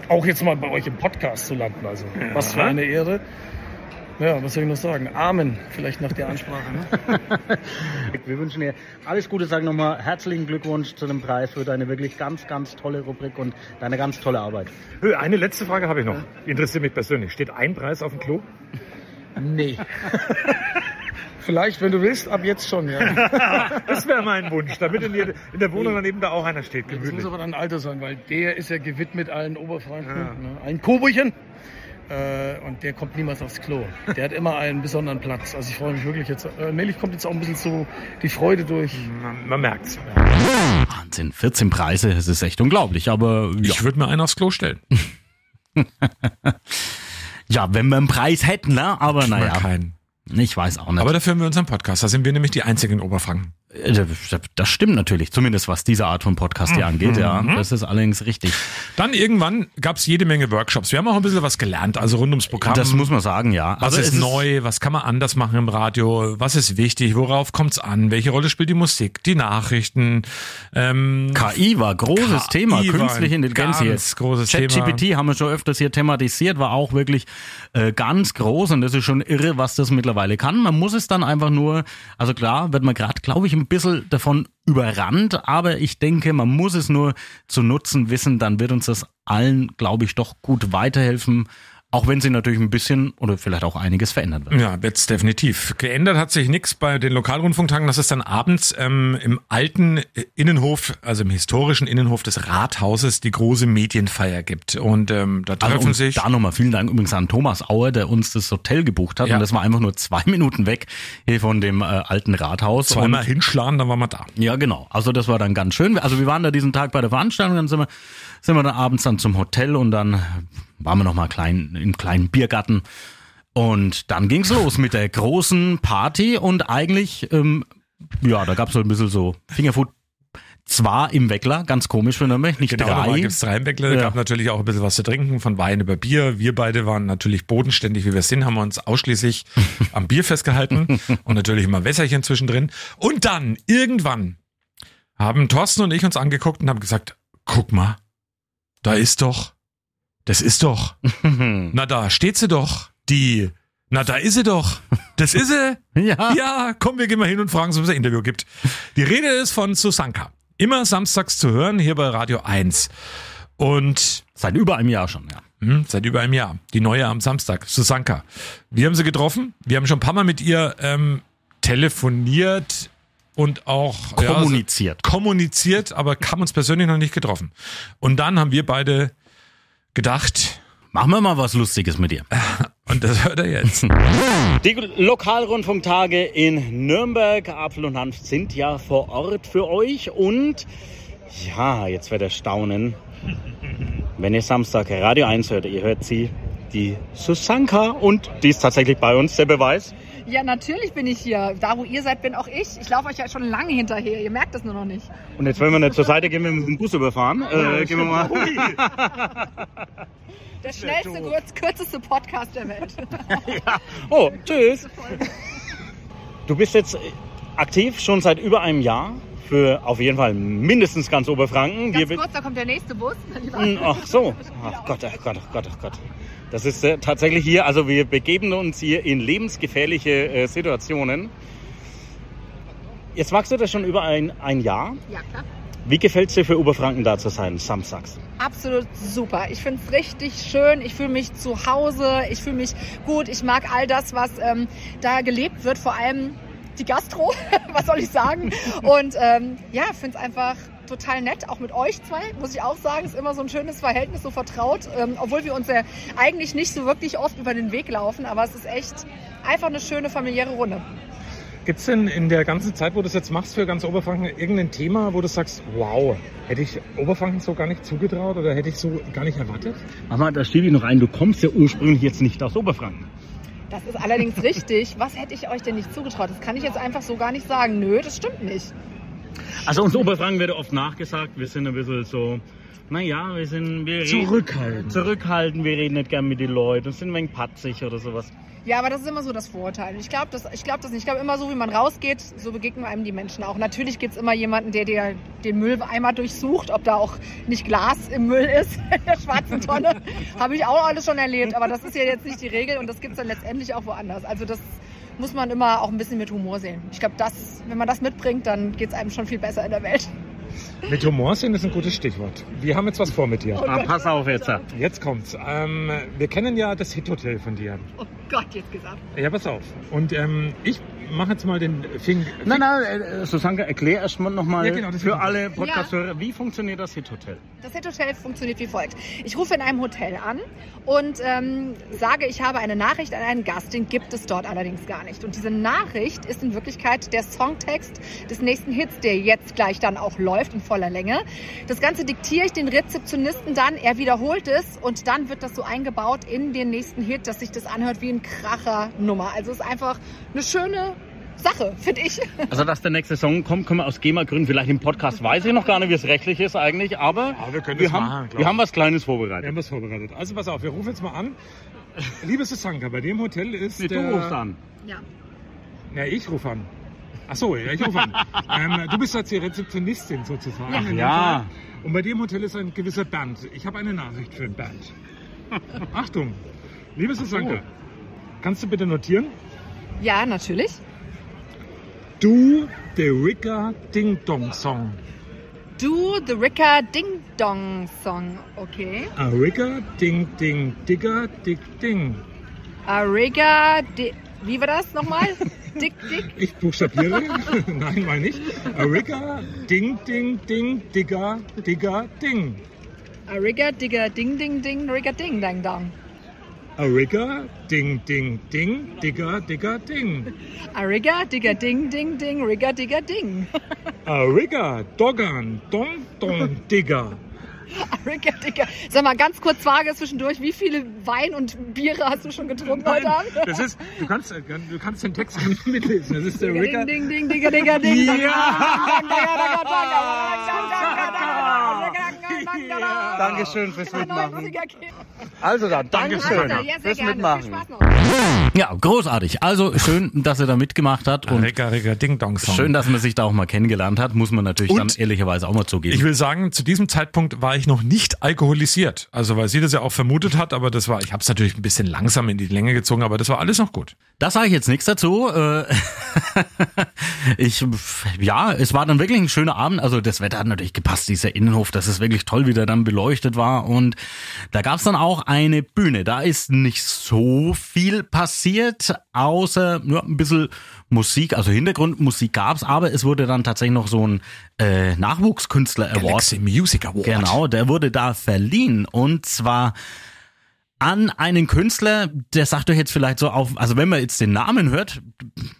auch jetzt mal bei euch im Podcast zu landen. Also was für eine Ehre. Ja, was soll ich noch sagen? Amen, vielleicht nach der Ansprache. Ne? *laughs* Wir wünschen dir alles Gute, sagen nochmal herzlichen Glückwunsch zu dem Preis für deine wirklich ganz, ganz tolle Rubrik und deine ganz tolle Arbeit. Eine letzte Frage habe ich noch. Interessiert mich persönlich. Steht ein Preis auf dem Klo? Nee. *laughs* Vielleicht, wenn du willst, ab jetzt schon, ja. *laughs* Das wäre mein Wunsch, damit in, der- in der Wohnung daneben da auch einer steht, Jetzt muss aber dann Alter sein, weil der ist ja gewidmet allen Oberfranken. Ne? Ein Kobochen. Äh, und der kommt niemals aufs Klo. Der hat immer einen besonderen Platz. Also ich freue mich wirklich jetzt. Äh, allmählich kommt jetzt auch ein bisschen so die Freude durch. Man, man merkt's. Wahnsinn, 14 Preise, das ist echt unglaublich. Aber ja, Ich würde mir einen aufs Klo stellen. *laughs* ja wenn wir einen Preis hätten, ne? aber naja, keinen. ich weiß auch nicht. Aber dafür haben wir unseren Podcast. Da sind wir nämlich die einzigen in Oberfranken. Äh, Das stimmt natürlich, zumindest was diese Art von Podcast hier angeht, ja. Mhm. Das ist allerdings richtig. Dann irgendwann gab es jede Menge Workshops. Wir haben auch ein bisschen was gelernt, also rund ums Programm. Das muss man sagen, ja. was Also ist es neu? Was kann man anders machen im Radio? Was ist wichtig? Worauf kommt's an? Welche Rolle spielt die Musik? Die Nachrichten? Ähm, KI war großes KI Thema, künstliche Intelligenz ganz großes Thema. ChatGPT haben wir schon öfters hier thematisiert, war auch wirklich äh, ganz groß und das ist schon irre, was das mittlerweile kann. Man muss es dann einfach nur, also klar, wird man gerade, glaube ich, ein bisschen davon überrannt, aber ich denke, man muss es nur zu nutzen wissen, dann wird uns das allen, glaube ich, doch gut weiterhelfen, auch wenn sie natürlich ein bisschen oder vielleicht auch einiges verändern wird. Ja, jetzt definitiv. Geändert hat sich nichts bei den Lokalrundfunktagen, dass es dann abends ähm, im alten Innenhof, also im historischen Innenhof des Rathauses, die große Medienfeier gibt. Und ähm, da Also treffen und sich. da nochmal vielen Dank übrigens an Thomas Auer, der uns das Hotel gebucht hat. Ja. Und das war einfach nur zwei *laughs* Minuten weg hier von dem äh, alten Rathaus. Zweimal hinschlagen, dann waren wir da. ja, genau. Also das war dann ganz schön. Also wir waren da diesen Tag bei der Veranstaltung, dann sind wir, sind wir dann abends dann zum Hotel und dann waren wir nochmal klein, im kleinen Biergarten. Und dann ging's los mit der großen Party und eigentlich, ähm, ja, da gab's so ein bisschen so Fingerfood. Zwar im Weckler, ganz komisch für mich, nicht Genau, da drei. gibt's drei Bäckle, Ja. gab natürlich auch ein bisschen was zu trinken, von Wein über Bier. Wir beide waren natürlich bodenständig, wie wir sind, haben wir uns ausschließlich *laughs* am Bier festgehalten und natürlich immer Wässerchen zwischendrin. Und dann, irgendwann, haben Thorsten und ich uns angeguckt und haben gesagt, guck mal, da ist doch, das ist doch, *laughs* na da steht sie doch, die, na da ist sie doch, das ist sie. *laughs* Ja. Ja, komm, wir gehen mal hin und fragen, ob es ein Interview gibt. Die Rede ist von Susanka. Immer samstags zu hören, hier bei Radio 1. Und Seit über einem Jahr schon, ja. hm, seit über einem Jahr. Die neue am Samstag, Susanka. Wir haben sie getroffen. Wir haben schon ein paar Mal mit ihr ähm, telefoniert und auch ja, Kommuniziert. also kommuniziert, aber haben uns persönlich noch nicht getroffen. Und dann haben wir beide gedacht, Machen wir mal was Lustiges mit dir. *laughs* und das hört er jetzt. *laughs* Die Lokalrundfunktage in Nürnberg, Apfel und Hanf sind ja vor Ort für euch und ja, jetzt wird er staunen, wenn ihr Samstag Radio 1 hört, ihr hört sie, die Susanka und die ist tatsächlich bei uns, der Beweis. Ja, natürlich bin ich hier. Da, wo ihr seid, bin auch ich. Ich laufe euch ja schon lange hinterher. Ihr merkt das nur noch nicht. Und jetzt wollen wir nicht zur Seite gehen, wir müssen den Bus überfahren. Äh, gehen wir mal. *laughs* Der schnellste, kurz, kürzeste Podcast der Welt. *laughs* Oh, tschüss. Du bist jetzt aktiv schon seit über einem Jahr für auf jeden Fall mindestens ganz Oberfranken. Ganz Wir- kurz, da kommt der nächste Bus. Hm, Ach so. *laughs* Ach Gott, ach Gott, ach Gott, ach Gott. Das ist äh, tatsächlich hier, also wir begeben uns hier in lebensgefährliche äh, Situationen. Jetzt magst du das schon über ein, ein Jahr. Ja, klar. Wie gefällt es dir für Oberfranken da zu sein, samstags? Absolut super. Ich finde es richtig schön. Ich fühle mich zu Hause. Ich fühle mich gut. Ich mag all das, was ähm, da gelebt wird. Vor allem die Gastro. *laughs* was soll ich sagen? Und ähm, ja, finde es einfach total nett. Auch mit euch zwei, muss ich auch sagen. Ist immer so ein schönes Verhältnis, so vertraut. Ähm, obwohl wir uns ja eigentlich nicht so wirklich oft über den Weg laufen. Aber es ist echt einfach eine schöne familiäre Runde. Gibt es denn in der ganzen Zeit, wo du das jetzt machst für ganz Oberfranken, irgendein Thema, wo du sagst, wow, hätte ich Oberfranken so gar nicht zugetraut oder hätte ich so gar nicht erwartet? Aber da steht noch ein, du kommst ja ursprünglich jetzt nicht aus Oberfranken. Das ist allerdings *laughs* richtig. Was hätte ich euch denn nicht zugetraut? Das kann ich jetzt einfach so gar nicht sagen. Nö, das stimmt nicht. Also uns Oberfranken wird oft nachgesagt, wir sind ein bisschen so, naja, wir sind... Wir reden- Zurückhaltend. Zurückhaltend, wir reden nicht gern mit den Leuten, sind ein wenig patzig oder sowas. Ja, aber das ist immer so das Vorurteil. Ich glaube das, ich glaub das nicht. Ich glaube immer so, wie man rausgeht, so begegnen einem die Menschen auch. Natürlich gibt's immer jemanden, der dir den Mülleimer durchsucht, ob da auch nicht Glas im Müll ist, *laughs* in der schwarzen Tonne. *laughs* Habe ich auch alles schon erlebt, aber das ist ja jetzt nicht die Regel und das gibt's dann letztendlich auch woanders. Also das muss man immer auch ein bisschen mit Humor sehen. Ich glaube, das, wenn man das mitbringt, dann geht's einem schon viel besser in der Welt. Mit Humor sehen ist ein gutes Stichwort. Wir haben jetzt was vor mit dir. Ah, pass auf jetzt. Jetzt kommt's. Ähm, wir kennen ja das Hit-Hotel von dir. Oh Gott, jetzt gesagt. Ja, pass auf. Und ähm, ich mach jetzt mal den Fing. Nein, nein, äh, Susanka, erklär erst mal nochmal Ja, genau, für alle Podcast-Hörer, wie funktioniert das Hit-Hotel? Das Hit-Hotel funktioniert wie folgt. Ich rufe in einem Hotel an und ähm, sage, ich habe eine Nachricht an einen Gast, den gibt es dort allerdings gar nicht. Und diese Nachricht ist in Wirklichkeit der Songtext des nächsten Hits, der jetzt gleich dann auch läuft in voller Länge. Das Ganze diktiere ich den Rezeptionisten dann, er wiederholt es und dann wird das so eingebaut in den nächsten Hit, dass sich das anhört wie ein Kracher-Nummer. Also es ist einfach eine schöne Sache, finde ich. Also, dass der nächste Song kommt, können wir aus GEMA-Gründen vielleicht im Podcast, weiß ich noch gar nicht, wie es rechtlich ist eigentlich, aber Ja, wir können wir, das haben, machen, wir haben was Kleines Wir vorbereitet. haben das vorbereitet. Also pass auf, wir rufen jetzt mal an. Liebe Susanka, bei dem Hotel ist Nee, du der... rufst an. Ja. Ja, ich rufe an. Ach so, ja, ich rufe an. *laughs* ähm, du bist jetzt die Rezeptionistin sozusagen. Dem Ja. Und bei dem Hotel ist ein gewisser Bernd. Ich habe eine Nachricht für den Bernd. *laughs* Achtung, liebe Susanka, kannst du bitte notieren? Ja, natürlich. Du, der Ricker Ding Dong Song. Du, The Ricker Ding Dong Song, okay. A Ricker Ding Ding Digger Dick Ding. Ariga, Di wie war das nochmal? *laughs* Dick, dick. Ich buchstabiere. *laughs* Nein, meine ich. A Ricker Ding Ding Ding Digger Digger Ding. Ariga, Digger, Ding, Ding, Ding, Rigger, Ding, Dang, Dong. A Rigger, Ding, Ding, Ding, Digger, Digger, Ding. Ariga, Digger, Ding, Ding, Ding, Rigger, Digger, Ding. *laughs* A Rigger, Doggern, Dong, Dong, Digger. Ariga, Digger. Sag mal, ganz kurz Frage zwischendurch. Wie viele Wein und Biere hast du schon getrunken heute Abend? das ist, du kannst, äh, du kannst den Text nicht mitlesen. Das ist der Rigger. Ding, Ding, Ding, Digger, Digger, Ding. Dankeschön fürs Mitmachen. Also dann, Dankeschön Ja, sehr fürs gerne. Viel Mitmachen. Spaß noch. Ja, großartig. Also schön, dass er da mitgemacht hat und Ricker, Ricker, Ding Dong Song. schön, dass man sich da auch mal kennengelernt hat, muss man natürlich Und dann ehrlicherweise auch mal zugeben. Ich will sagen, zu diesem Zeitpunkt war ich noch nicht alkoholisiert. Also weil sie das ja auch vermutet hat, aber das war, ich habe es natürlich ein bisschen langsam in die Länge gezogen, aber das war alles noch gut. Das sage ich jetzt nichts dazu. Äh, *laughs* ich, ja, es war dann wirklich ein schöner Abend. Also das Wetter hat natürlich gepasst, dieser Innenhof. Das ist wirklich toll, wie der dann beleuchtet war. Und da gab's dann auch eine Bühne. Da ist nicht so viel passiert, außer ja, ein bisschen Musik. Also Hintergrundmusik gab's, aber es wurde dann tatsächlich noch so ein äh, Nachwuchskünstler-Award. Galaxy Music Award. Genau, der wurde da verliehen. Und zwar an einen Künstler, der sagt euch jetzt vielleicht so auf, also wenn man jetzt den Namen hört,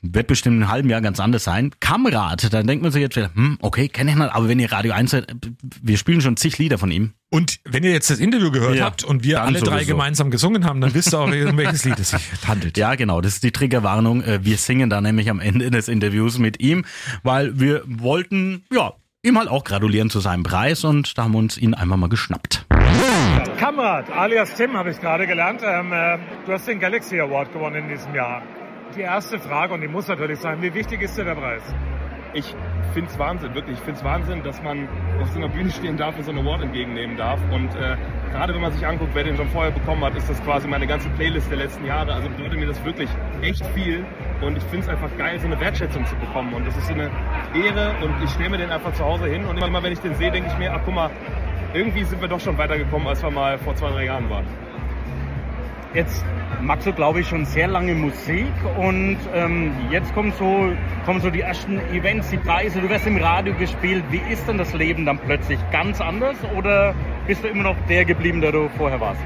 wird bestimmt in einem halben Jahr ganz anders sein. Kamrat, dann denkt man sich jetzt hm, okay, kenne ich nicht, aber wenn ihr Radio 1 hört, wir spielen schon zig Lieder von ihm. Und wenn ihr jetzt das Interview gehört Ja, habt und wir alle drei sowieso. gemeinsam gesungen haben, dann wisst ihr auch, um welches Lied es sich handelt. Ja, genau, das ist die Triggerwarnung. Äh, Wir singen da nämlich am Ende des Interviews mit ihm, weil wir wollten, ja, ihm halt auch gratulieren zu seinem Preis und da haben wir uns ihn einfach mal geschnappt. Kamerad, alias Tim, habe ich gerade gelernt. Ähm, äh, du hast den Galaxy Award gewonnen in diesem Jahr. Die erste Frage, und die muss natürlich sein, wie wichtig ist dir der Preis? ich finde es Wahnsinn, wirklich. Ich finde es Wahnsinn, dass man auf so einer Bühne stehen darf und so einen Award entgegennehmen darf. Und äh, gerade wenn man sich anguckt, wer den schon vorher bekommen hat, ist das quasi meine ganze Playlist der letzten Jahre. Also bedeutet mir das wirklich echt viel. Und ich finde es einfach geil, so eine Wertschätzung zu bekommen. Und das ist so eine Ehre. Und ich stelle mir den einfach zu Hause hin. Und immer wenn ich den sehe, denke ich mir, ach guck mal, irgendwie sind wir doch schon weitergekommen, als wir mal vor zwei, drei Jahren waren. Jetzt magst du, glaube ich, schon sehr lange Musik und ähm, jetzt kommen so, kommen so die ersten Events, die Preise, du wirst im Radio gespielt. Wie ist denn das Leben dann plötzlich ganz anders oder bist du immer noch der geblieben, der du vorher warst?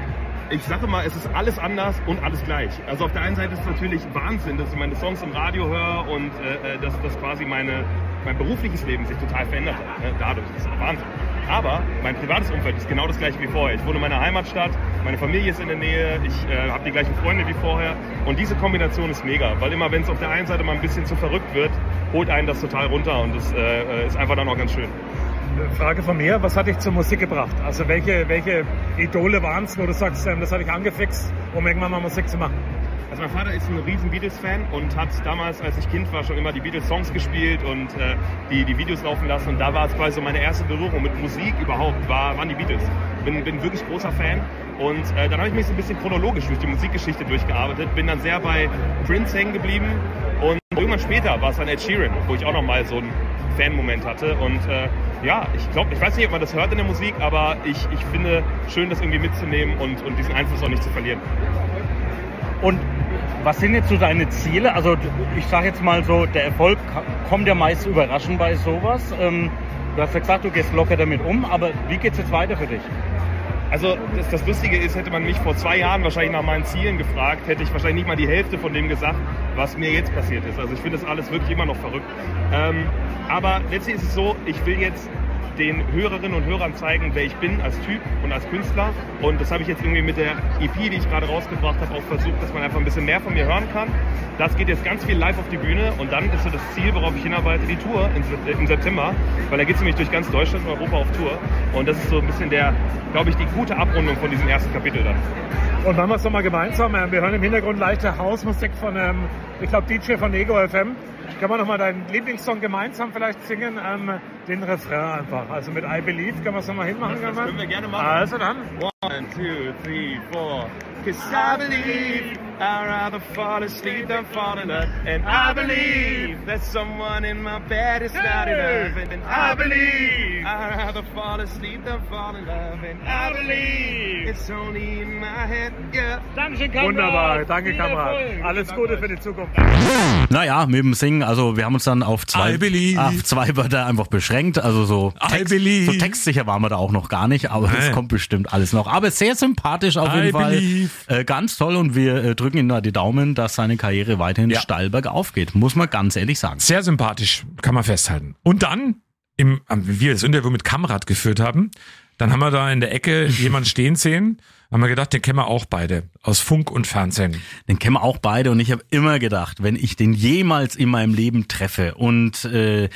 Ich sage mal, es ist alles anders und alles gleich. Also auf der einen Seite ist es natürlich Wahnsinn, dass ich meine Songs im Radio höre und äh, dass, dass quasi meine, mein berufliches Leben sich total verändert hat. Ne? Dadurch, das ist Wahnsinn. Aber mein privates Umfeld ist genau das gleiche wie vorher. Ich wohne in meiner Heimatstadt, meine Familie ist in der Nähe, ich äh, habe die gleichen Freunde wie vorher. Und diese Kombination ist mega, weil immer wenn es auf der einen Seite mal ein bisschen zu verrückt wird, holt einen das total runter und das äh, ist einfach dann auch ganz schön. Frage von mir, was hat dich zur Musik gebracht? Also welche, welche Idole waren es, wo du sagst, ähm, das hat dich angefixt, um irgendwann mal Musik zu machen? Also mein Vater ist ein riesen Beatles-Fan und hat damals, als ich Kind war, schon immer die Beatles-Songs gespielt und äh, die, die Videos laufen lassen. Und da war es quasi so meine erste Berührung mit Musik überhaupt, war, waren die Beatles. Bin, bin wirklich großer Fan. Und äh, dann habe ich mich so ein bisschen chronologisch durch die Musikgeschichte durchgearbeitet. Bin dann sehr bei Prince hängen geblieben. Und irgendwann später war es dann Ed Sheeran, wo ich auch nochmal so einen Fan-Moment hatte. Und äh, ja, ich glaube, ich weiß nicht, ob man das hört in der Musik, aber ich, ich finde schön, das irgendwie mitzunehmen und, und diesen Einfluss auch nicht zu verlieren. Und was sind jetzt so deine Ziele? Also ich sage jetzt mal so, der Erfolg kommt ja meist überraschend bei sowas. Ähm, du hast ja gesagt, du gehst locker damit um, aber wie geht's jetzt weiter für dich? Also das, das Lustige ist, hätte man mich vor zwei Jahren wahrscheinlich nach meinen Zielen gefragt, hätte ich wahrscheinlich nicht mal die Hälfte von dem gesagt, was mir jetzt passiert ist. Also ich finde das alles wirklich immer noch verrückt. Ähm, aber letztlich ist es so, ich will jetzt den Hörerinnen und Hörern zeigen, wer ich bin als Typ und als Künstler. Und das habe ich jetzt irgendwie mit der EP, die ich gerade rausgebracht habe, auch versucht, dass man einfach ein bisschen mehr von mir hören kann. Das geht jetzt ganz viel live auf die Bühne und dann ist so das Ziel, worauf ich hinarbeite, die Tour im Se- im September, weil da geht es nämlich durch ganz Deutschland und Europa auf Tour. Und das ist so ein bisschen der, glaube ich, die gute Abrundung von diesem ersten Kapitel dann. Und machen wir es doch mal gemeinsam. Ähm, Wir hören im Hintergrund leichte Hausmusik von, ähm, ich glaube, DJ von Ego FM. Können wir noch mal deinen Lieblingssong gemeinsam vielleicht singen? Den Refrain einfach. Also mit I Believe. Können wir es noch mal hinmachen? Das können wir gerne machen. Also dann. One, two, three, four. Cause I believe I'd rather fall asleep than fall in love. And I believe that someone in my bed is not enough. And I believe I'd rather fall asleep than fall in love. And I believe it's only in my head, yeah. Dankeschön, Wunderbar. Danke, Kamerad. Alles Gute für die Zukunft. Naja, mit dem Singen, also wir haben uns dann auf zwei, auf zwei Wörter einfach beschränkt. Also so, I Text, so textsicher waren wir da auch noch gar nicht, aber es kommt bestimmt alles noch. Aber sehr sympathisch auf I jeden Fall. believe. Äh, ganz toll und wir äh, drücken ihm da die Daumen, dass seine Karriere weiterhin Ja. steil bergauf geht. Muss man ganz ehrlich sagen. Sehr sympathisch, kann man festhalten. Und dann, im, wir das Interview mit Kamrat geführt haben, dann haben wir da in der Ecke *laughs* jemanden stehen sehen, haben wir gedacht, den kennen wir auch beide aus Funk und Fernsehen. Den kennen wir auch beide und ich habe immer gedacht, wenn ich den jemals in meinem Leben treffe und äh,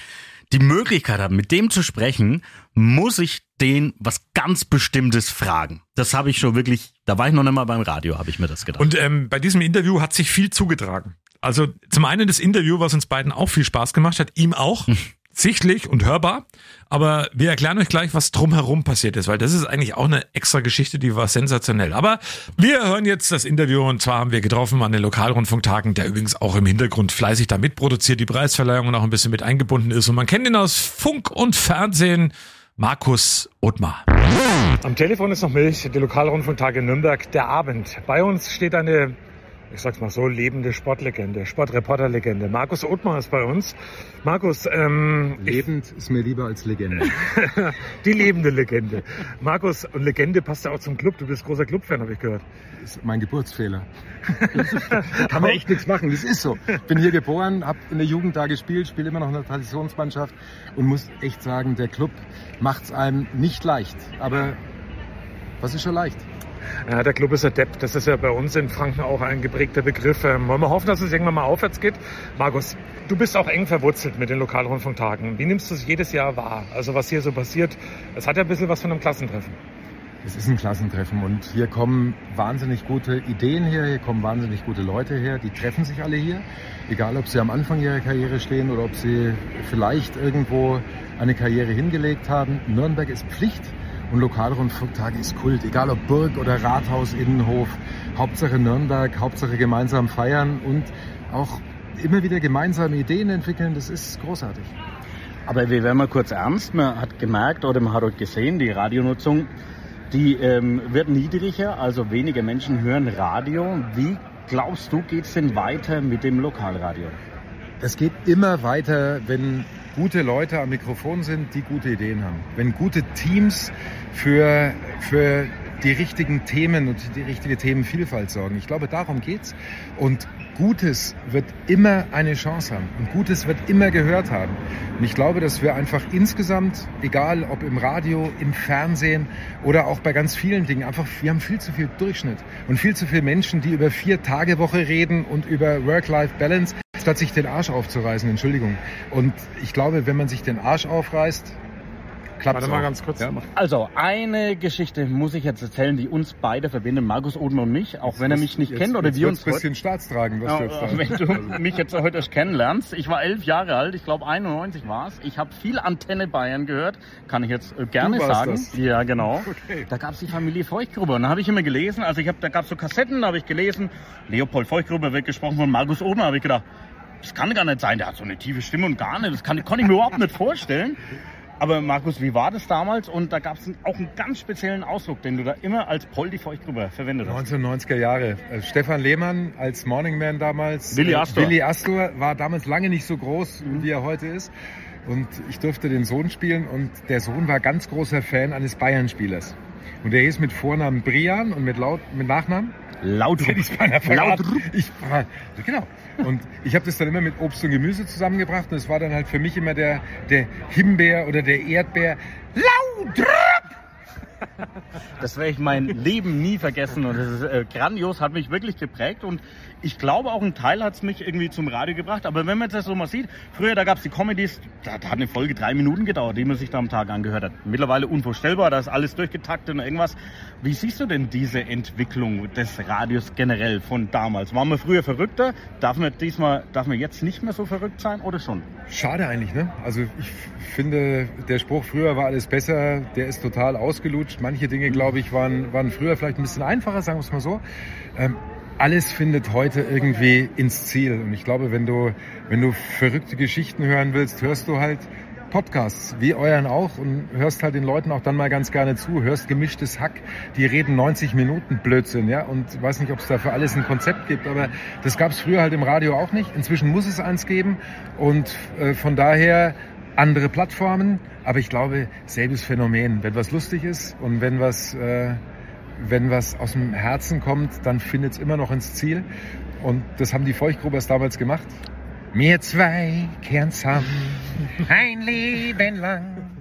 die Möglichkeit habe, mit dem zu sprechen, muss ich den was ganz Bestimmtes fragen. Das habe ich schon wirklich, da war ich noch nicht mal beim Radio, habe ich mir das gedacht. Und ähm, bei diesem Interview hat sich viel zugetragen. Also zum einen das Interview, was uns beiden auch viel Spaß gemacht hat, ihm auch. Sichtlich und hörbar. Aber wir erklären euch gleich, was drumherum passiert ist, weil das ist eigentlich auch eine extra Geschichte, die war sensationell. Aber wir hören jetzt das Interview und zwar haben wir getroffen an den Lokalrundfunktagen, der übrigens auch im Hintergrund fleißig da mitproduziert, die Preisverleihung auch ein bisschen mit eingebunden ist. Und man kennt ihn aus Funk und Fernsehen, Markus Othmar. Am Telefon ist noch Milch, die Lokalrundfunktage Nürnberg, der Abend. Bei uns steht eine, ich sag's mal so, lebende Sportlegende, Sportreporterlegende. Markus Othmar ist bei uns. Markus, ähm, Lebend ist mir lieber als Legende. *laughs* die lebende Legende. Markus, und Legende passt ja auch zum Club. Du bist großer Clubfan, habe ich gehört. Das ist mein Geburtsfehler. *laughs* kann man echt nichts machen. Das ist so. Bin hier geboren, habe in der Jugend da gespielt, spiele immer noch in der Traditionsmannschaft und muss echt sagen, der Club macht's einem nicht leicht. Aber was ist schon leicht? Ja, der Club ist adept. Das ist ja bei uns in Franken auch ein geprägter Begriff. Ähm, wollen wir hoffen, dass es irgendwann mal aufwärts geht? Markus, du bist auch eng verwurzelt mit den Lokalrundfunktagen. Wie nimmst du es jedes Jahr wahr? Also was hier so passiert? Es hat ja ein bisschen was von einem Klassentreffen. Es ist ein Klassentreffen und hier kommen wahnsinnig gute Ideen her, hier kommen wahnsinnig gute Leute her, die treffen sich alle hier. Egal, ob sie am Anfang ihrer Karriere stehen oder ob sie vielleicht irgendwo eine Karriere hingelegt haben. Nürnberg ist Pflicht und Lokalrundfunktage ist Kult. Egal ob Burg oder Rathaus, Innenhof, Hauptsache Nürnberg, Hauptsache gemeinsam feiern und auch immer wieder gemeinsame Ideen entwickeln, das ist großartig. Aber wir werden mal kurz ernst. Man hat gemerkt oder man hat heute gesehen, die Radionutzung, die ähm, wird niedriger, also weniger Menschen hören Radio. Wie glaubst du, geht's denn weiter mit dem Lokalradio? Es geht immer weiter, wenn gute Leute am Mikrofon sind, die gute Ideen haben. Wenn gute Teams für, für die richtigen Themen und die richtige Themenvielfalt sorgen. Ich glaube, darum geht's. Und Gutes wird immer eine Chance haben. Und Gutes wird immer gehört haben. Und ich glaube, dass wir einfach insgesamt, egal ob im Radio, im Fernsehen oder auch bei ganz vielen Dingen, einfach, wir haben viel zu viel Durchschnitt und viel zu viele Menschen, die über vier Tage Woche reden und über Work-Life-Balance, statt sich den Arsch aufzureißen, Entschuldigung. Und ich glaube, wenn man sich den Arsch aufreißt, klappt Warte mal ganz kurz. Ja. Also, eine Geschichte muss ich jetzt erzählen, die uns beide verbindet, Markus Oden und mich, auch wenn er mich nicht Jetzt- kennt oder jetzt wir uns ein bisschen staatstragend, was Ja, du jetzt äh, wenn sagst. du mich jetzt heute erst kennenlernst. Ich war elf Jahre alt, ich glaube 91 war es. Ich habe viel Antenne Bayern gehört, kann ich jetzt äh, gerne Du warst sagen. das. Ja, genau. Okay. Da gab es die Familie Feuchtgruber und da habe ich immer gelesen, also ich hab, da gab es so Kassetten, da habe ich gelesen, Leopold Feuchtgruber wird gesprochen von Markus Oden, habe ich gedacht, das kann gar nicht sein, der hat so eine tiefe Stimme und gar nicht, das kann, konnte ich mir überhaupt nicht vorstellen. Aber Markus, wie war das damals? Und da gab es auch einen ganz speziellen Ausdruck, den du da immer als Poldi Feuchtgruber verwendet hast. 1990er Jahre. Äh, Stefan Lehmann als Morning Man damals. Willi Äh, Astor. Willi Astor war damals lange nicht so groß, wie er heute ist. Und ich durfte den Sohn spielen und der Sohn war ganz großer Fan eines Bayern-Spielers. Und der hieß mit Vornamen Brian und mit, Laut, mit Nachnamen? Verraten. Lautrup. Ich genau. Und ich habe das dann immer mit Obst und Gemüse zusammengebracht und es war dann halt für mich immer der, der Himbeer oder der Erdbeer. Lautrup! Das werde ich mein Leben nie vergessen und das ist äh, grandios, hat mich wirklich geprägt und ich glaube auch ein Teil hat es mich irgendwie zum Radio gebracht. Aber wenn man das so mal sieht, früher da gab es die Comedies, da, hat eine Folge drei Minuten gedauert, die man sich da am Tag angehört hat. Mittlerweile unvorstellbar, da ist alles durchgetaktet und irgendwas. Wie siehst du denn diese Entwicklung des Radios generell von damals? Waren wir früher verrückter? Darf man diesmal, darf man jetzt nicht mehr so verrückt sein oder schon? Schade eigentlich, ne? Also ich finde, der Spruch früher war alles besser, der ist total ausgelutscht. Manche Dinge, glaube ich, waren, waren früher vielleicht ein bisschen einfacher, sagen wir es mal so. Ähm, alles findet heute irgendwie ins Ziel. Und ich glaube, wenn du, wenn du verrückte Geschichten hören willst, hörst du halt Podcasts, wie euren auch, und hörst halt den Leuten auch dann mal ganz gerne zu, hörst gemischtes Hack, die reden 90 Minuten Blödsinn, ja, und weiß nicht, ob es da für alles ein Konzept gibt, aber das gab es früher halt im Radio auch nicht. Inzwischen muss es eins geben und äh, von daher andere Plattformen, aber ich glaube, selbes Phänomen. Wenn was lustig ist und wenn was, äh, wenn was aus dem Herzen kommt, dann findet es immer noch ins Ziel. Und das haben die Feuchtgrubers damals gemacht. Wir zwei kehren zusammen, ein Leben lang.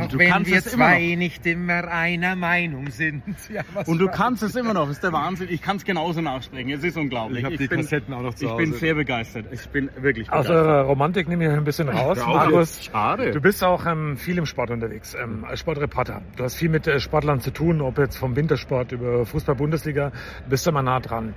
Auch du wenn kannst wir es immer zwei nicht immer einer Meinung sind. *laughs* Ja, Und du war kannst das? es immer noch, ist der Wahnsinn. Ich kann es genauso nachsprechen. Es ist unglaublich. Ich hab die bin, Kassetten auch noch zu Ich bin Hause. sehr begeistert. Ich bin wirklich Aus begeistert. eurer Romantik nehme ich ein bisschen raus. Markus. Schade. du bist auch ähm, viel im Sport unterwegs, ähm, als Sportreporter. Du hast viel mit äh, Sportlern zu tun, ob jetzt vom Wintersport über Fußball-Bundesliga, bist du mal nah dran.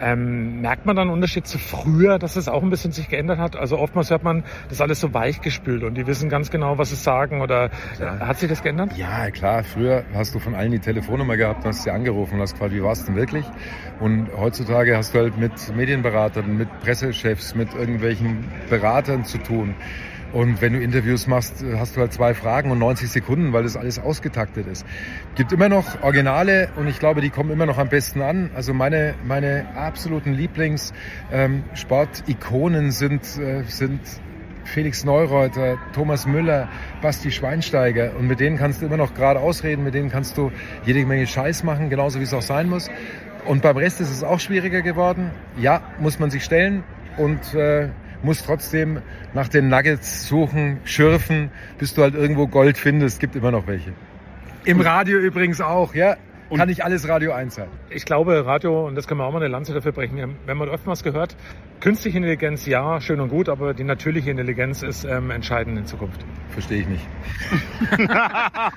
Ähm, merkt man dann einen Unterschied zu früher, dass es auch ein bisschen sich geändert hat? Also oftmals hört man, das ist alles so weichgespült und die wissen ganz genau, was sie sagen oder äh, hat sich das geändert? Ja, klar. Früher hast du von allen die Telefonnummer gehabt und hast sie angerufen und hast gefragt, wie war es denn wirklich? Und heutzutage hast du halt mit Medienberatern, mit Pressechefs, mit irgendwelchen Beratern zu tun. Und wenn du Interviews machst, hast du halt zwei Fragen und 90 Sekunden, weil das alles ausgetaktet ist. Gibt immer noch Originale und ich glaube, die kommen immer noch am besten an. Also meine, meine absoluten Lieblings-Sportikonen sind, äh, sind Felix Neureuter, Thomas Müller, Basti Schweinsteiger. Und mit denen kannst du immer noch gerade ausreden, mit denen kannst du jede Menge Scheiß machen, genauso wie es auch sein muss. Und beim Rest ist es auch schwieriger geworden. Ja, muss man sich stellen und äh, muss trotzdem nach den Nuggets suchen, schürfen, bis du halt irgendwo Gold findest. Gibt immer noch welche. Im Radio übrigens auch, ja. Kann nicht alles Radio 1 sein. Ich glaube, Radio, und das können wir auch mal eine Lanze dafür brechen, wenn man oftmals gehört, künstliche Intelligenz, ja, schön und gut, aber die natürliche Intelligenz ist ähm, entscheidend in Zukunft. Verstehe ich nicht. *laughs*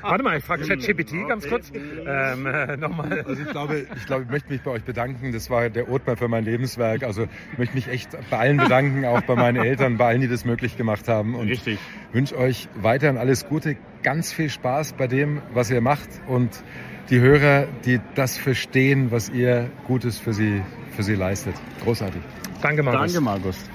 Warte mal, ich frage ChatGPT ganz kurz. Ähm, äh, Nochmal. Also ich glaube, ich glaube, ich möchte mich bei euch bedanken. Das war der Othmar für mein Lebenswerk. Also ich möchte mich echt bei allen bedanken, auch bei meinen Eltern, bei allen, die das möglich gemacht haben. Und Richtig. wünsche euch weiterhin alles Gute, ganz viel Spaß bei dem, was ihr macht und die Hörer, die das verstehen, was ihr Gutes für sie, für sie leistet. Großartig. Danke, Markus. Danke, Markus.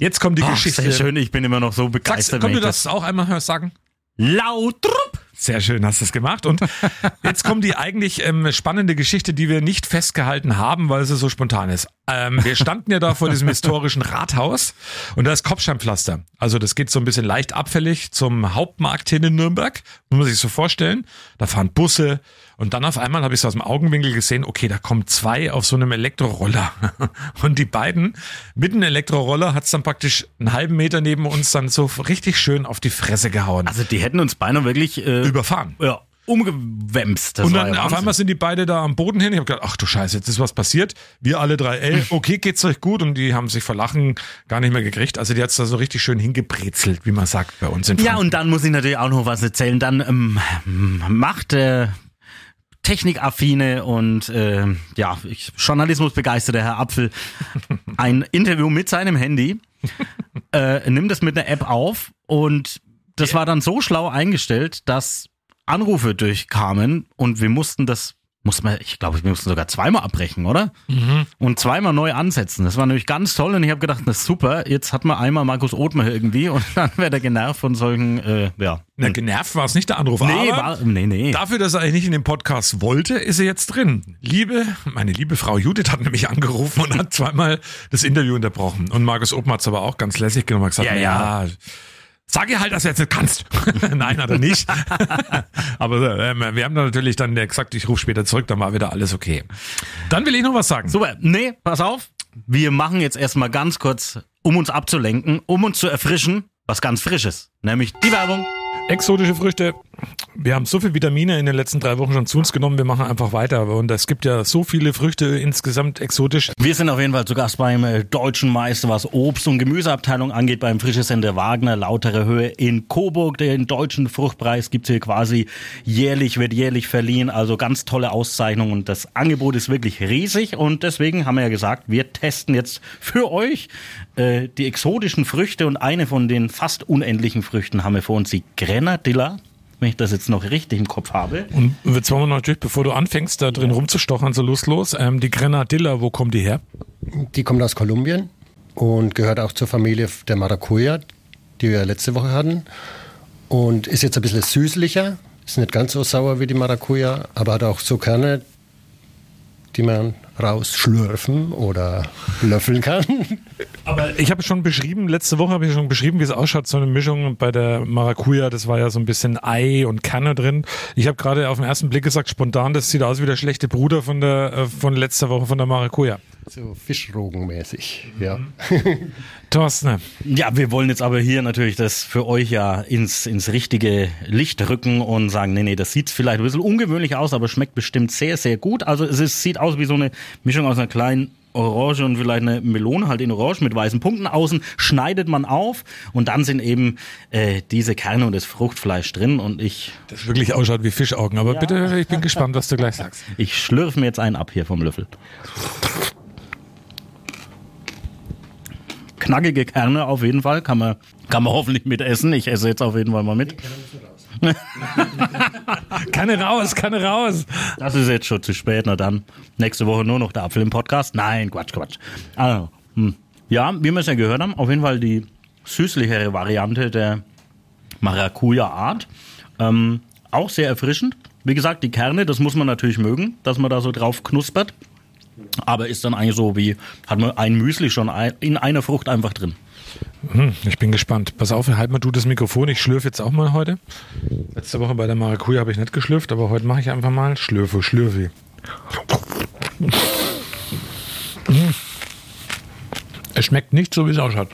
Jetzt kommt die Ach, Geschichte. sehr schön, ich bin immer noch so Sagst, begeistert. komm wenn du ich das auch einmal sagen? Lautrup! Sehr schön, hast du es gemacht. Und *laughs* jetzt kommt die eigentlich ähm, spannende Geschichte, die wir nicht festgehalten haben, weil sie so spontan ist. Ähm, wir standen ja da vor diesem historischen Rathaus und da ist Kopfsteinpflaster. Also das geht so ein bisschen leicht abfällig zum Hauptmarkt hin in Nürnberg. Muss man sich so vorstellen. Da fahren Busse und dann auf einmal habe ich so aus dem Augenwinkel gesehen, okay, da kommen zwei auf so einem Elektroroller. *laughs* Und die beiden mit einem Elektroroller hat's dann praktisch einen halben Meter neben uns dann so richtig schön auf die Fresse gehauen. Also die hätten uns beinahe wirklich äh, Überfahren. ja, umgewämst. Das und dann ja auf einmal sind die beide da am Boden hin. Ich habe gedacht, ach du Scheiße, jetzt ist was passiert. Wir alle drei, ey, *laughs* okay, geht's euch gut? Und die haben sich vor Lachen gar nicht mehr gekriegt. Also die hat's da so richtig schön hingebrezelt, wie man sagt bei uns in Ja, Franken. und dann muss ich natürlich auch noch was erzählen. Dann ähm, macht der technikaffine und äh, ja, ich, Journalismus begeisterte Herr Apfel. Ein Interview mit seinem Handy, *laughs* äh, nimmt es mit einer App auf und das war dann so schlau eingestellt, dass Anrufe durchkamen und wir mussten das muss man, ich glaube, wir mussten sogar zweimal abbrechen, oder? Mhm. Und zweimal neu ansetzen. Das war nämlich ganz toll und ich habe gedacht, das ist super. Jetzt hat man einmal Markus Othmer irgendwie und *laughs* dann wäre der genervt von solchen, äh, ja. Na, genervt war es nicht der Anruf. Nee, war, nee, nee. Dafür, dass er eigentlich nicht in den Podcast wollte, ist er jetzt drin. Liebe, meine liebe Frau Judith hat nämlich *laughs* angerufen und hat zweimal das Interview unterbrochen. Und Markus Othmer hat es aber auch ganz lässig genommen und gesagt, Ja, ja, ja. Sag ihr halt, dass du jetzt nicht kannst. *laughs* Nein, hat er nicht. *laughs* Aber ähm, wir haben dann natürlich dann gesagt, ich rufe später zurück, dann war wieder alles okay. Dann will ich noch was sagen. Super, nee, pass auf. Wir machen jetzt erstmal ganz kurz, um uns abzulenken, um uns zu erfrischen, was ganz Frisches. Nämlich die Werbung. Exotische Früchte. Wir haben so viel Vitamine in den letzten drei Wochen schon zu uns genommen. Wir machen einfach weiter. Und es gibt ja so viele Früchte insgesamt exotisch. Wir sind auf jeden Fall zu Gast beim äh, deutschen Meister, was Obst- und Gemüseabteilung angeht, beim Frischesender Wagner, lautere Höhe in Coburg. Den deutschen Fruchtpreis gibt's hier quasi jährlich, wird jährlich verliehen. Also ganz tolle Auszeichnung und das Angebot ist wirklich riesig. Und deswegen haben wir ja gesagt, wir testen jetzt für euch äh, die exotischen Früchte und eine von den fast unendlichen Früchten haben wir vor uns, die Grenadilla. Wenn ich das jetzt noch richtig im Kopf habe. Und jetzt wollen wir natürlich, bevor du anfängst, da drin rumzustochern, so lustlos, ähm, die Grenadilla, wo kommt die her? Die kommt aus Kolumbien und gehört auch zur Familie der Maracuja, die wir letzte Woche hatten. Und ist jetzt ein bisschen süßlicher, ist nicht ganz so sauer wie die Maracuja, aber hat auch so Kerne, die man rausschlürfen oder löffeln kann. Aber ich habe schon beschrieben, letzte Woche habe ich schon beschrieben, wie es ausschaut, so eine Mischung bei der Maracuja, das war ja so ein bisschen Ei und Kerne drin. Ich habe gerade auf den ersten Blick gesagt, spontan, das sieht aus wie der schlechte Bruder von der äh, von letzter Woche von der Maracuja. So Fischrogenmäßig, ja. *laughs* Thorsten. Ja, wir wollen jetzt aber hier natürlich das für euch ja ins, ins richtige Licht rücken und sagen, nee, nee, das sieht vielleicht ein bisschen ungewöhnlich aus, aber schmeckt bestimmt sehr, sehr gut. Also es ist, sieht aus wie so eine Mischung aus einer kleinen Orange und vielleicht eine Melone halt in Orange mit weißen Punkten außen, schneidet man auf und dann sind eben äh, diese Kerne und das Fruchtfleisch drin und ich... Das wirklich ausschaut wie Fischaugen, aber bitte, ich bin gespannt, was du gleich sagst. Ich schlürfe mir jetzt einen ab hier vom Löffel. Knackige Kerne auf jeden Fall, kann man, kann man hoffentlich mit essen. Ich esse jetzt auf jeden Fall mal mit. *laughs* Keine raus, keine raus. Das ist jetzt schon zu spät, na dann. Nächste Woche nur noch der Apfel im Podcast. Nein, Quatsch, Quatsch. Also, hm. Ja, wie wir es ja gehört haben, auf jeden Fall die süßlichere Variante der Maracuja-Art. Ähm, auch sehr erfrischend. Wie gesagt, die Kerne, das muss man natürlich mögen, dass man da so drauf knuspert. Aber ist dann eigentlich so wie, hat man ein Müsli schon in einer Frucht einfach drin. Hm, ich bin gespannt. Pass auf, halt mal du das Mikrofon. Ich schlürfe jetzt auch mal heute. Letzte Woche bei der Maracuja habe ich nicht geschlürft, aber heute mache ich einfach mal Schlürfe, Schlürfe. Hm. Es schmeckt nicht so, wie es ausschaut.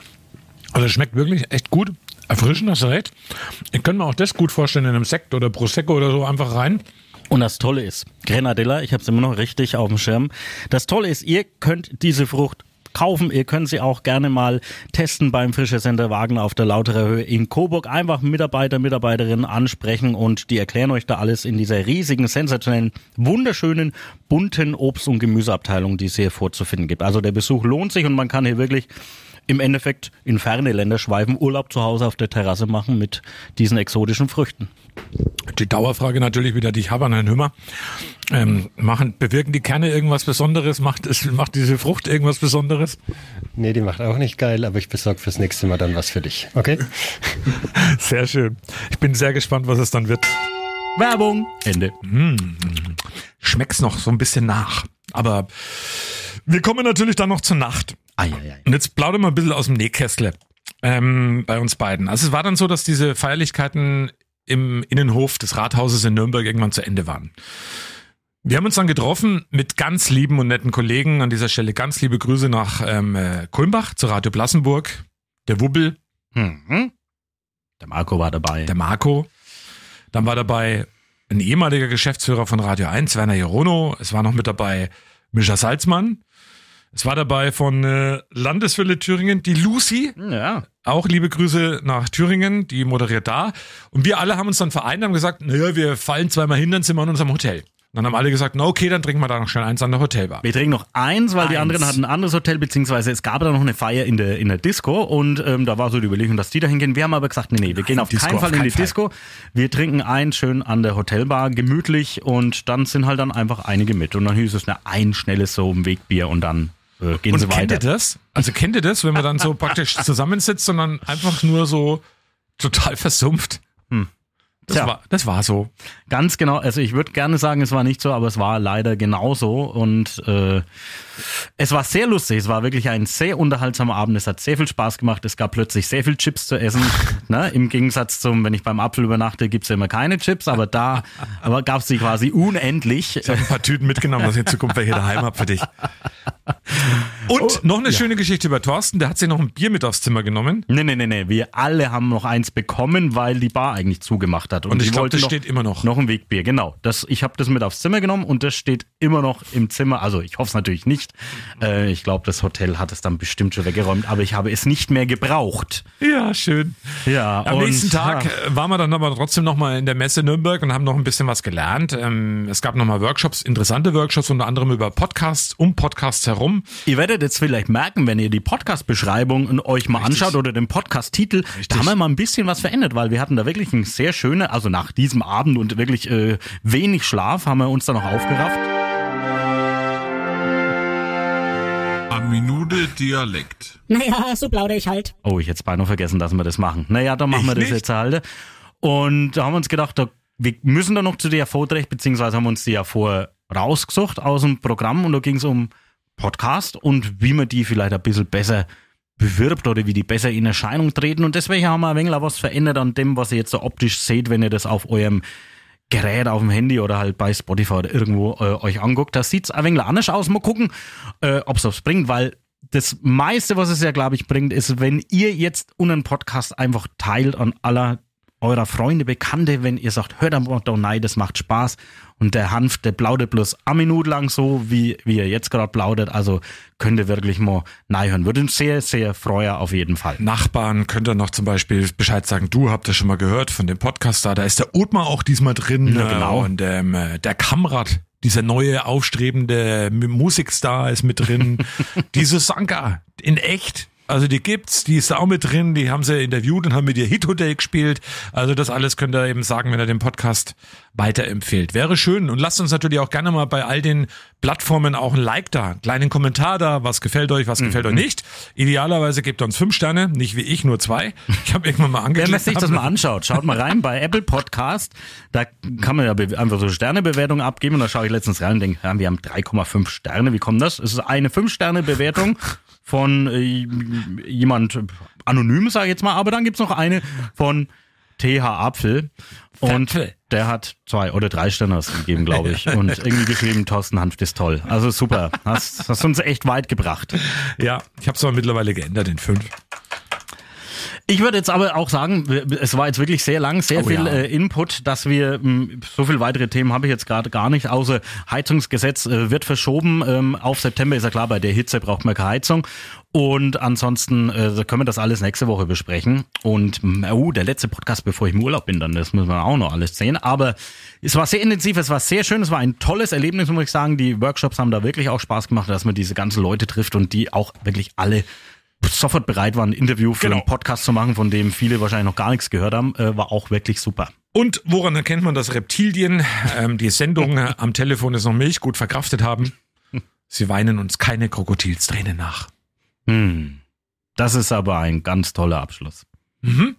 Also es schmeckt wirklich echt gut. Erfrischend, hast du recht. Ich könnte mir auch das gut vorstellen in einem Sekt oder Prosecco oder so einfach rein. Und das Tolle ist, Grenadilla, ich habe es immer noch richtig auf dem Schirm. Das Tolle ist, ihr könnt diese Frucht kaufen. Ihr könnt sie auch gerne mal testen beim Frische Center Wagner auf der Lauterer Höhe in Coburg. Einfach Mitarbeiter, Mitarbeiterinnen ansprechen und die erklären euch da alles in dieser riesigen, sensationellen, wunderschönen, bunten Obst- und Gemüseabteilung, die es hier vorzufinden gibt. Also der Besuch lohnt sich und man kann hier wirklich im Endeffekt in ferne Länder schweifen, Urlaub zu Hause auf der Terrasse machen mit diesen exotischen Früchten. Die Dauerfrage natürlich wieder, die ich habe an Herrn Hümmer. Ähm, machen, bewirken die Kerne irgendwas Besonderes? Macht, es, macht diese Frucht irgendwas Besonderes? Nee, die macht auch nicht geil, aber ich besorge fürs nächste Mal dann was für dich. Okay? *laughs* Sehr schön. Ich bin sehr gespannt, was es dann wird. Werbung. Ende. Mmh. Schmeckt's noch so ein bisschen nach. Aber wir kommen natürlich dann noch zur Nacht. Ei, ei, ei. Und jetzt plaudern wir ein bisschen aus dem Nähkästle ähm, bei uns beiden. Also es war dann so, dass diese Feierlichkeiten im Innenhof des Rathauses in Nürnberg irgendwann zu Ende waren. Wir haben uns dann getroffen mit ganz lieben und netten Kollegen. An dieser Stelle ganz liebe Grüße nach ähm, äh, Kulmbach zu Radio Blassenburg. Der Wubbel, Mhm. Der Marco war dabei. der Marco. Dann war dabei ein ehemaliger Geschäftsführer von Radio 1, Werner Jerono. Es war noch mit dabei Mischa Salzmann. Es war dabei von äh, Landeswille Thüringen die Lucy. Ja. Auch liebe Grüße nach Thüringen, die moderiert da. Und wir alle haben uns dann vereint und haben gesagt, naja, wir fallen zweimal hin, dann sind wir in unserem Hotel. Dann haben alle gesagt, na okay, dann trinken wir da noch schnell eins an der Hotelbar. Wir trinken noch eins, weil die Eins. anderen hatten ein anderes Hotel, beziehungsweise es gab da noch eine Feier in der, in der Disco und ähm, da war so die Überlegung, dass die da hingehen. Wir haben aber gesagt, nee, nee, wir gehen auf Disco keinen auf Fall in keinen die Fall. Disco. Wir trinken ein schön an der Hotelbar, gemütlich und dann sind halt dann einfach einige mit. Und dann hieß es, na, ein schnelles so ein Wegbier und dann äh, gehen Und sie kennt weiter. ihr das? Also kennt ihr das, wenn man dann so praktisch zusammensitzt und dann einfach nur so total versumpft? Hm. Das, Tja. war, das war so. Ganz genau, also ich würde gerne sagen, es war nicht so, aber es war leider genauso und äh, es war sehr lustig, es war wirklich ein sehr unterhaltsamer Abend, es hat sehr viel Spaß gemacht, es gab plötzlich sehr viel Chips zu essen, *laughs* ne? im Gegensatz zum, wenn ich beim Apfel übernachte, gibt's ja immer keine Chips, aber da aber gab's die quasi unendlich. Ich habe ein paar Tüten mitgenommen, dass ich in Zukunft welche daheim habe für dich. *laughs* Und noch eine schöne Geschichte über Thorsten, der hat sich noch ein Bier mit aufs Zimmer genommen. Nee, nee, nee, nee, wir alle haben noch eins bekommen, weil die Bar eigentlich zugemacht hat. Und ich die glaub, wollte das noch, steht immer noch. Noch ein Wegbier, genau. Das, ich habe das mit aufs Zimmer genommen und das steht immer noch im Zimmer. Also ich hoffe es natürlich nicht. Äh, ich glaube, das Hotel hat es dann bestimmt schon weggeräumt, aber ich habe es nicht mehr gebraucht. Ja, schön. Ja, Am und, nächsten Tag ja. äh, waren wir dann aber trotzdem nochmal in der Messe Nürnberg und haben noch ein bisschen was gelernt. Ähm, es gab nochmal Workshops, interessante Workshops, unter anderem über Podcasts, um Podcasts herum. Ihr werdet jetzt vielleicht merken, wenn ihr die Podcast-Beschreibung euch mal anschaut oder den Podcast-Titel, da haben wir mal ein bisschen was verändert, weil wir hatten da wirklich ein sehr schöne, also nach diesem Abend und wirklich äh, wenig Schlaf, haben wir uns da noch aufgerafft. Minute Dialekt. Naja, so plaudere ich halt. Oh, ich hätte beinahe vergessen, dass wir das machen. Naja, dann machen Ich wir das nicht. jetzt halt. Und da haben wir uns gedacht, da, wir müssen da noch zu der Vorträge, beziehungsweise haben wir uns die ja vorher rausgesucht aus dem Programm und da ging es um Podcast und wie man die vielleicht ein bisschen besser bewirbt oder wie die besser in Erscheinung treten. Und deswegen haben wir ein wenig was verändert an dem, was ihr jetzt so optisch seht, wenn ihr das auf eurem Gerät auf dem Handy oder halt bei Spotify oder irgendwo äh, euch anguckt. Das sieht's ein wenig anders aus. Mal gucken, äh, ob's was bringt, weil das meiste, was es ja, glaube ich, bringt, ist, wenn ihr jetzt unseren Podcast einfach teilt an aller eurer Freunde, Bekannte, wenn ihr sagt, hört einfach doch nein, das macht Spaß. Und der Hanf, der plaudert bloß eine Minute lang so, wie, wie er jetzt gerade plaudert. Also könnt ihr wirklich mal nein hören. Würde uns sehr, sehr freuen, auf jeden Fall. Nachbarn könnt ihr noch zum Beispiel Bescheid sagen, du habt das schon mal gehört von dem Podcast da, da ist der Othmar auch diesmal drin. Ja, genau. Und ähm, äh, der Kamrat, dieser neue aufstrebende Musikstar ist mit drin. *laughs* die Susanka, in echt. Also die gibt's, die ist da auch mit drin, die haben sie interviewt und haben mit ihr Hit Hotel gespielt. Also das alles könnt ihr eben sagen, wenn ihr den Podcast weiterempfehlt. Wäre schön und lasst uns natürlich auch gerne mal bei all den Plattformen auch ein Like da, einen kleinen Kommentar da, was gefällt euch, was gefällt euch nicht. Idealerweise gebt uns fünf Sterne, nicht wie ich, nur zwei. Ich habe irgendwann mal Wenn angeklickt. man sich das mal anschaut, schaut mal rein bei Apple Podcast, da kann man ja einfach so Sternebewertungen abgeben und da schaue ich letztens rein und denke, ja, wir haben 3,5 Sterne, wie kommt das? Es ist eine 5-Sterne-Bewertung von äh, jemand anonym, sage ich jetzt mal, aber dann gibt's noch eine von TH Apfel und Apfel. der hat zwei oder drei Sterne gegeben, glaube ich. *laughs* Und irgendwie geschrieben, Thorsten Hanft ist toll. Also super, hast, hast uns echt weit gebracht. Ja, ich habe es aber mittlerweile geändert in fünf. Ich würde jetzt aber auch sagen, es war jetzt wirklich sehr lang, sehr Oh viel ja. äh, Input, dass wir mh, so viel weitere Themen habe ich jetzt gerade gar nicht, außer Heizungsgesetz äh, wird verschoben. Ähm, auf September ist ja klar, bei der Hitze braucht man keine Heizung. Und ansonsten äh, können wir das alles nächste Woche besprechen. Und oh, der letzte Podcast, bevor ich im Urlaub bin, dann das müssen wir auch noch alles sehen. Aber es war sehr intensiv, es war sehr schön, es war ein tolles Erlebnis, muss ich sagen. Die Workshops haben da wirklich auch Spaß gemacht, dass man diese ganzen Leute trifft und die auch wirklich alle sofort bereit waren, ein Interview für Genau. einen Podcast zu machen, von dem viele wahrscheinlich noch gar nichts gehört haben, äh, war auch wirklich super. Und woran erkennt man, dass Reptilien ähm, die Sendung äh, am Telefon ist noch Milch gut verkraftet haben? Sie weinen uns keine Krokodilstränen nach. Hm. Das ist aber ein ganz toller Abschluss. Mhm.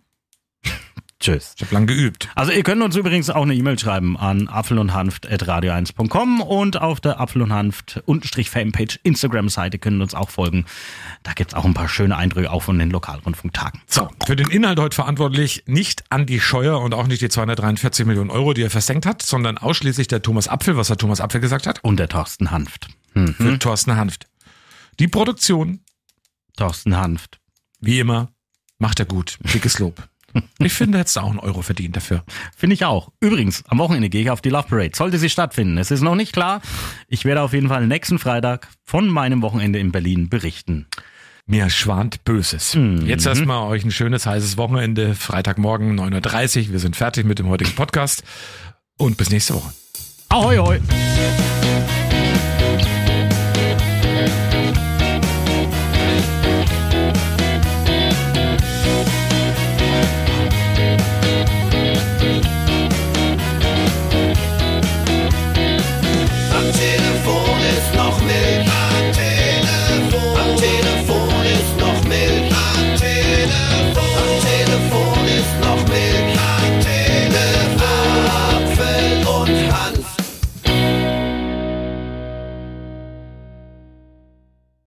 Tschüss. Ich habe lang geübt. Also ihr könnt uns übrigens auch eine E-Mail schreiben an apfel und hanft.radio1.com und auf der Apfel und Hanft unterstrich Fanpage Instagram-Seite können uns auch folgen. Da gibt's auch ein paar schöne Eindrücke auch von den Lokalrundfunktagen. So, für den Inhalt heute verantwortlich nicht Andi Scheuer und auch nicht die 243 Millionen Euro, die er versenkt hat, sondern ausschließlich der Thomas Apfel, was er Thomas Apfel gesagt hat. Und der Thorsten Hanft. Mhm. Für Thorsten Hanft. Die Produktion, Thorsten Hanft. wie immer, macht er gut. Dickes Lob. Ich finde, hättest du auch einen Euro verdient dafür. Finde ich auch. Übrigens, am Wochenende gehe ich auf die Love Parade. Sollte sie stattfinden. Es ist noch nicht klar. Ich werde auf jeden Fall nächsten Freitag von meinem Wochenende in Berlin berichten. Mir schwant Böses. Mhm. Jetzt erstmal euch ein schönes, heißes Wochenende. Freitagmorgen 9.30 Uhr. Wir sind fertig mit dem heutigen Podcast. Und bis nächste Woche. Ahoi, hoi.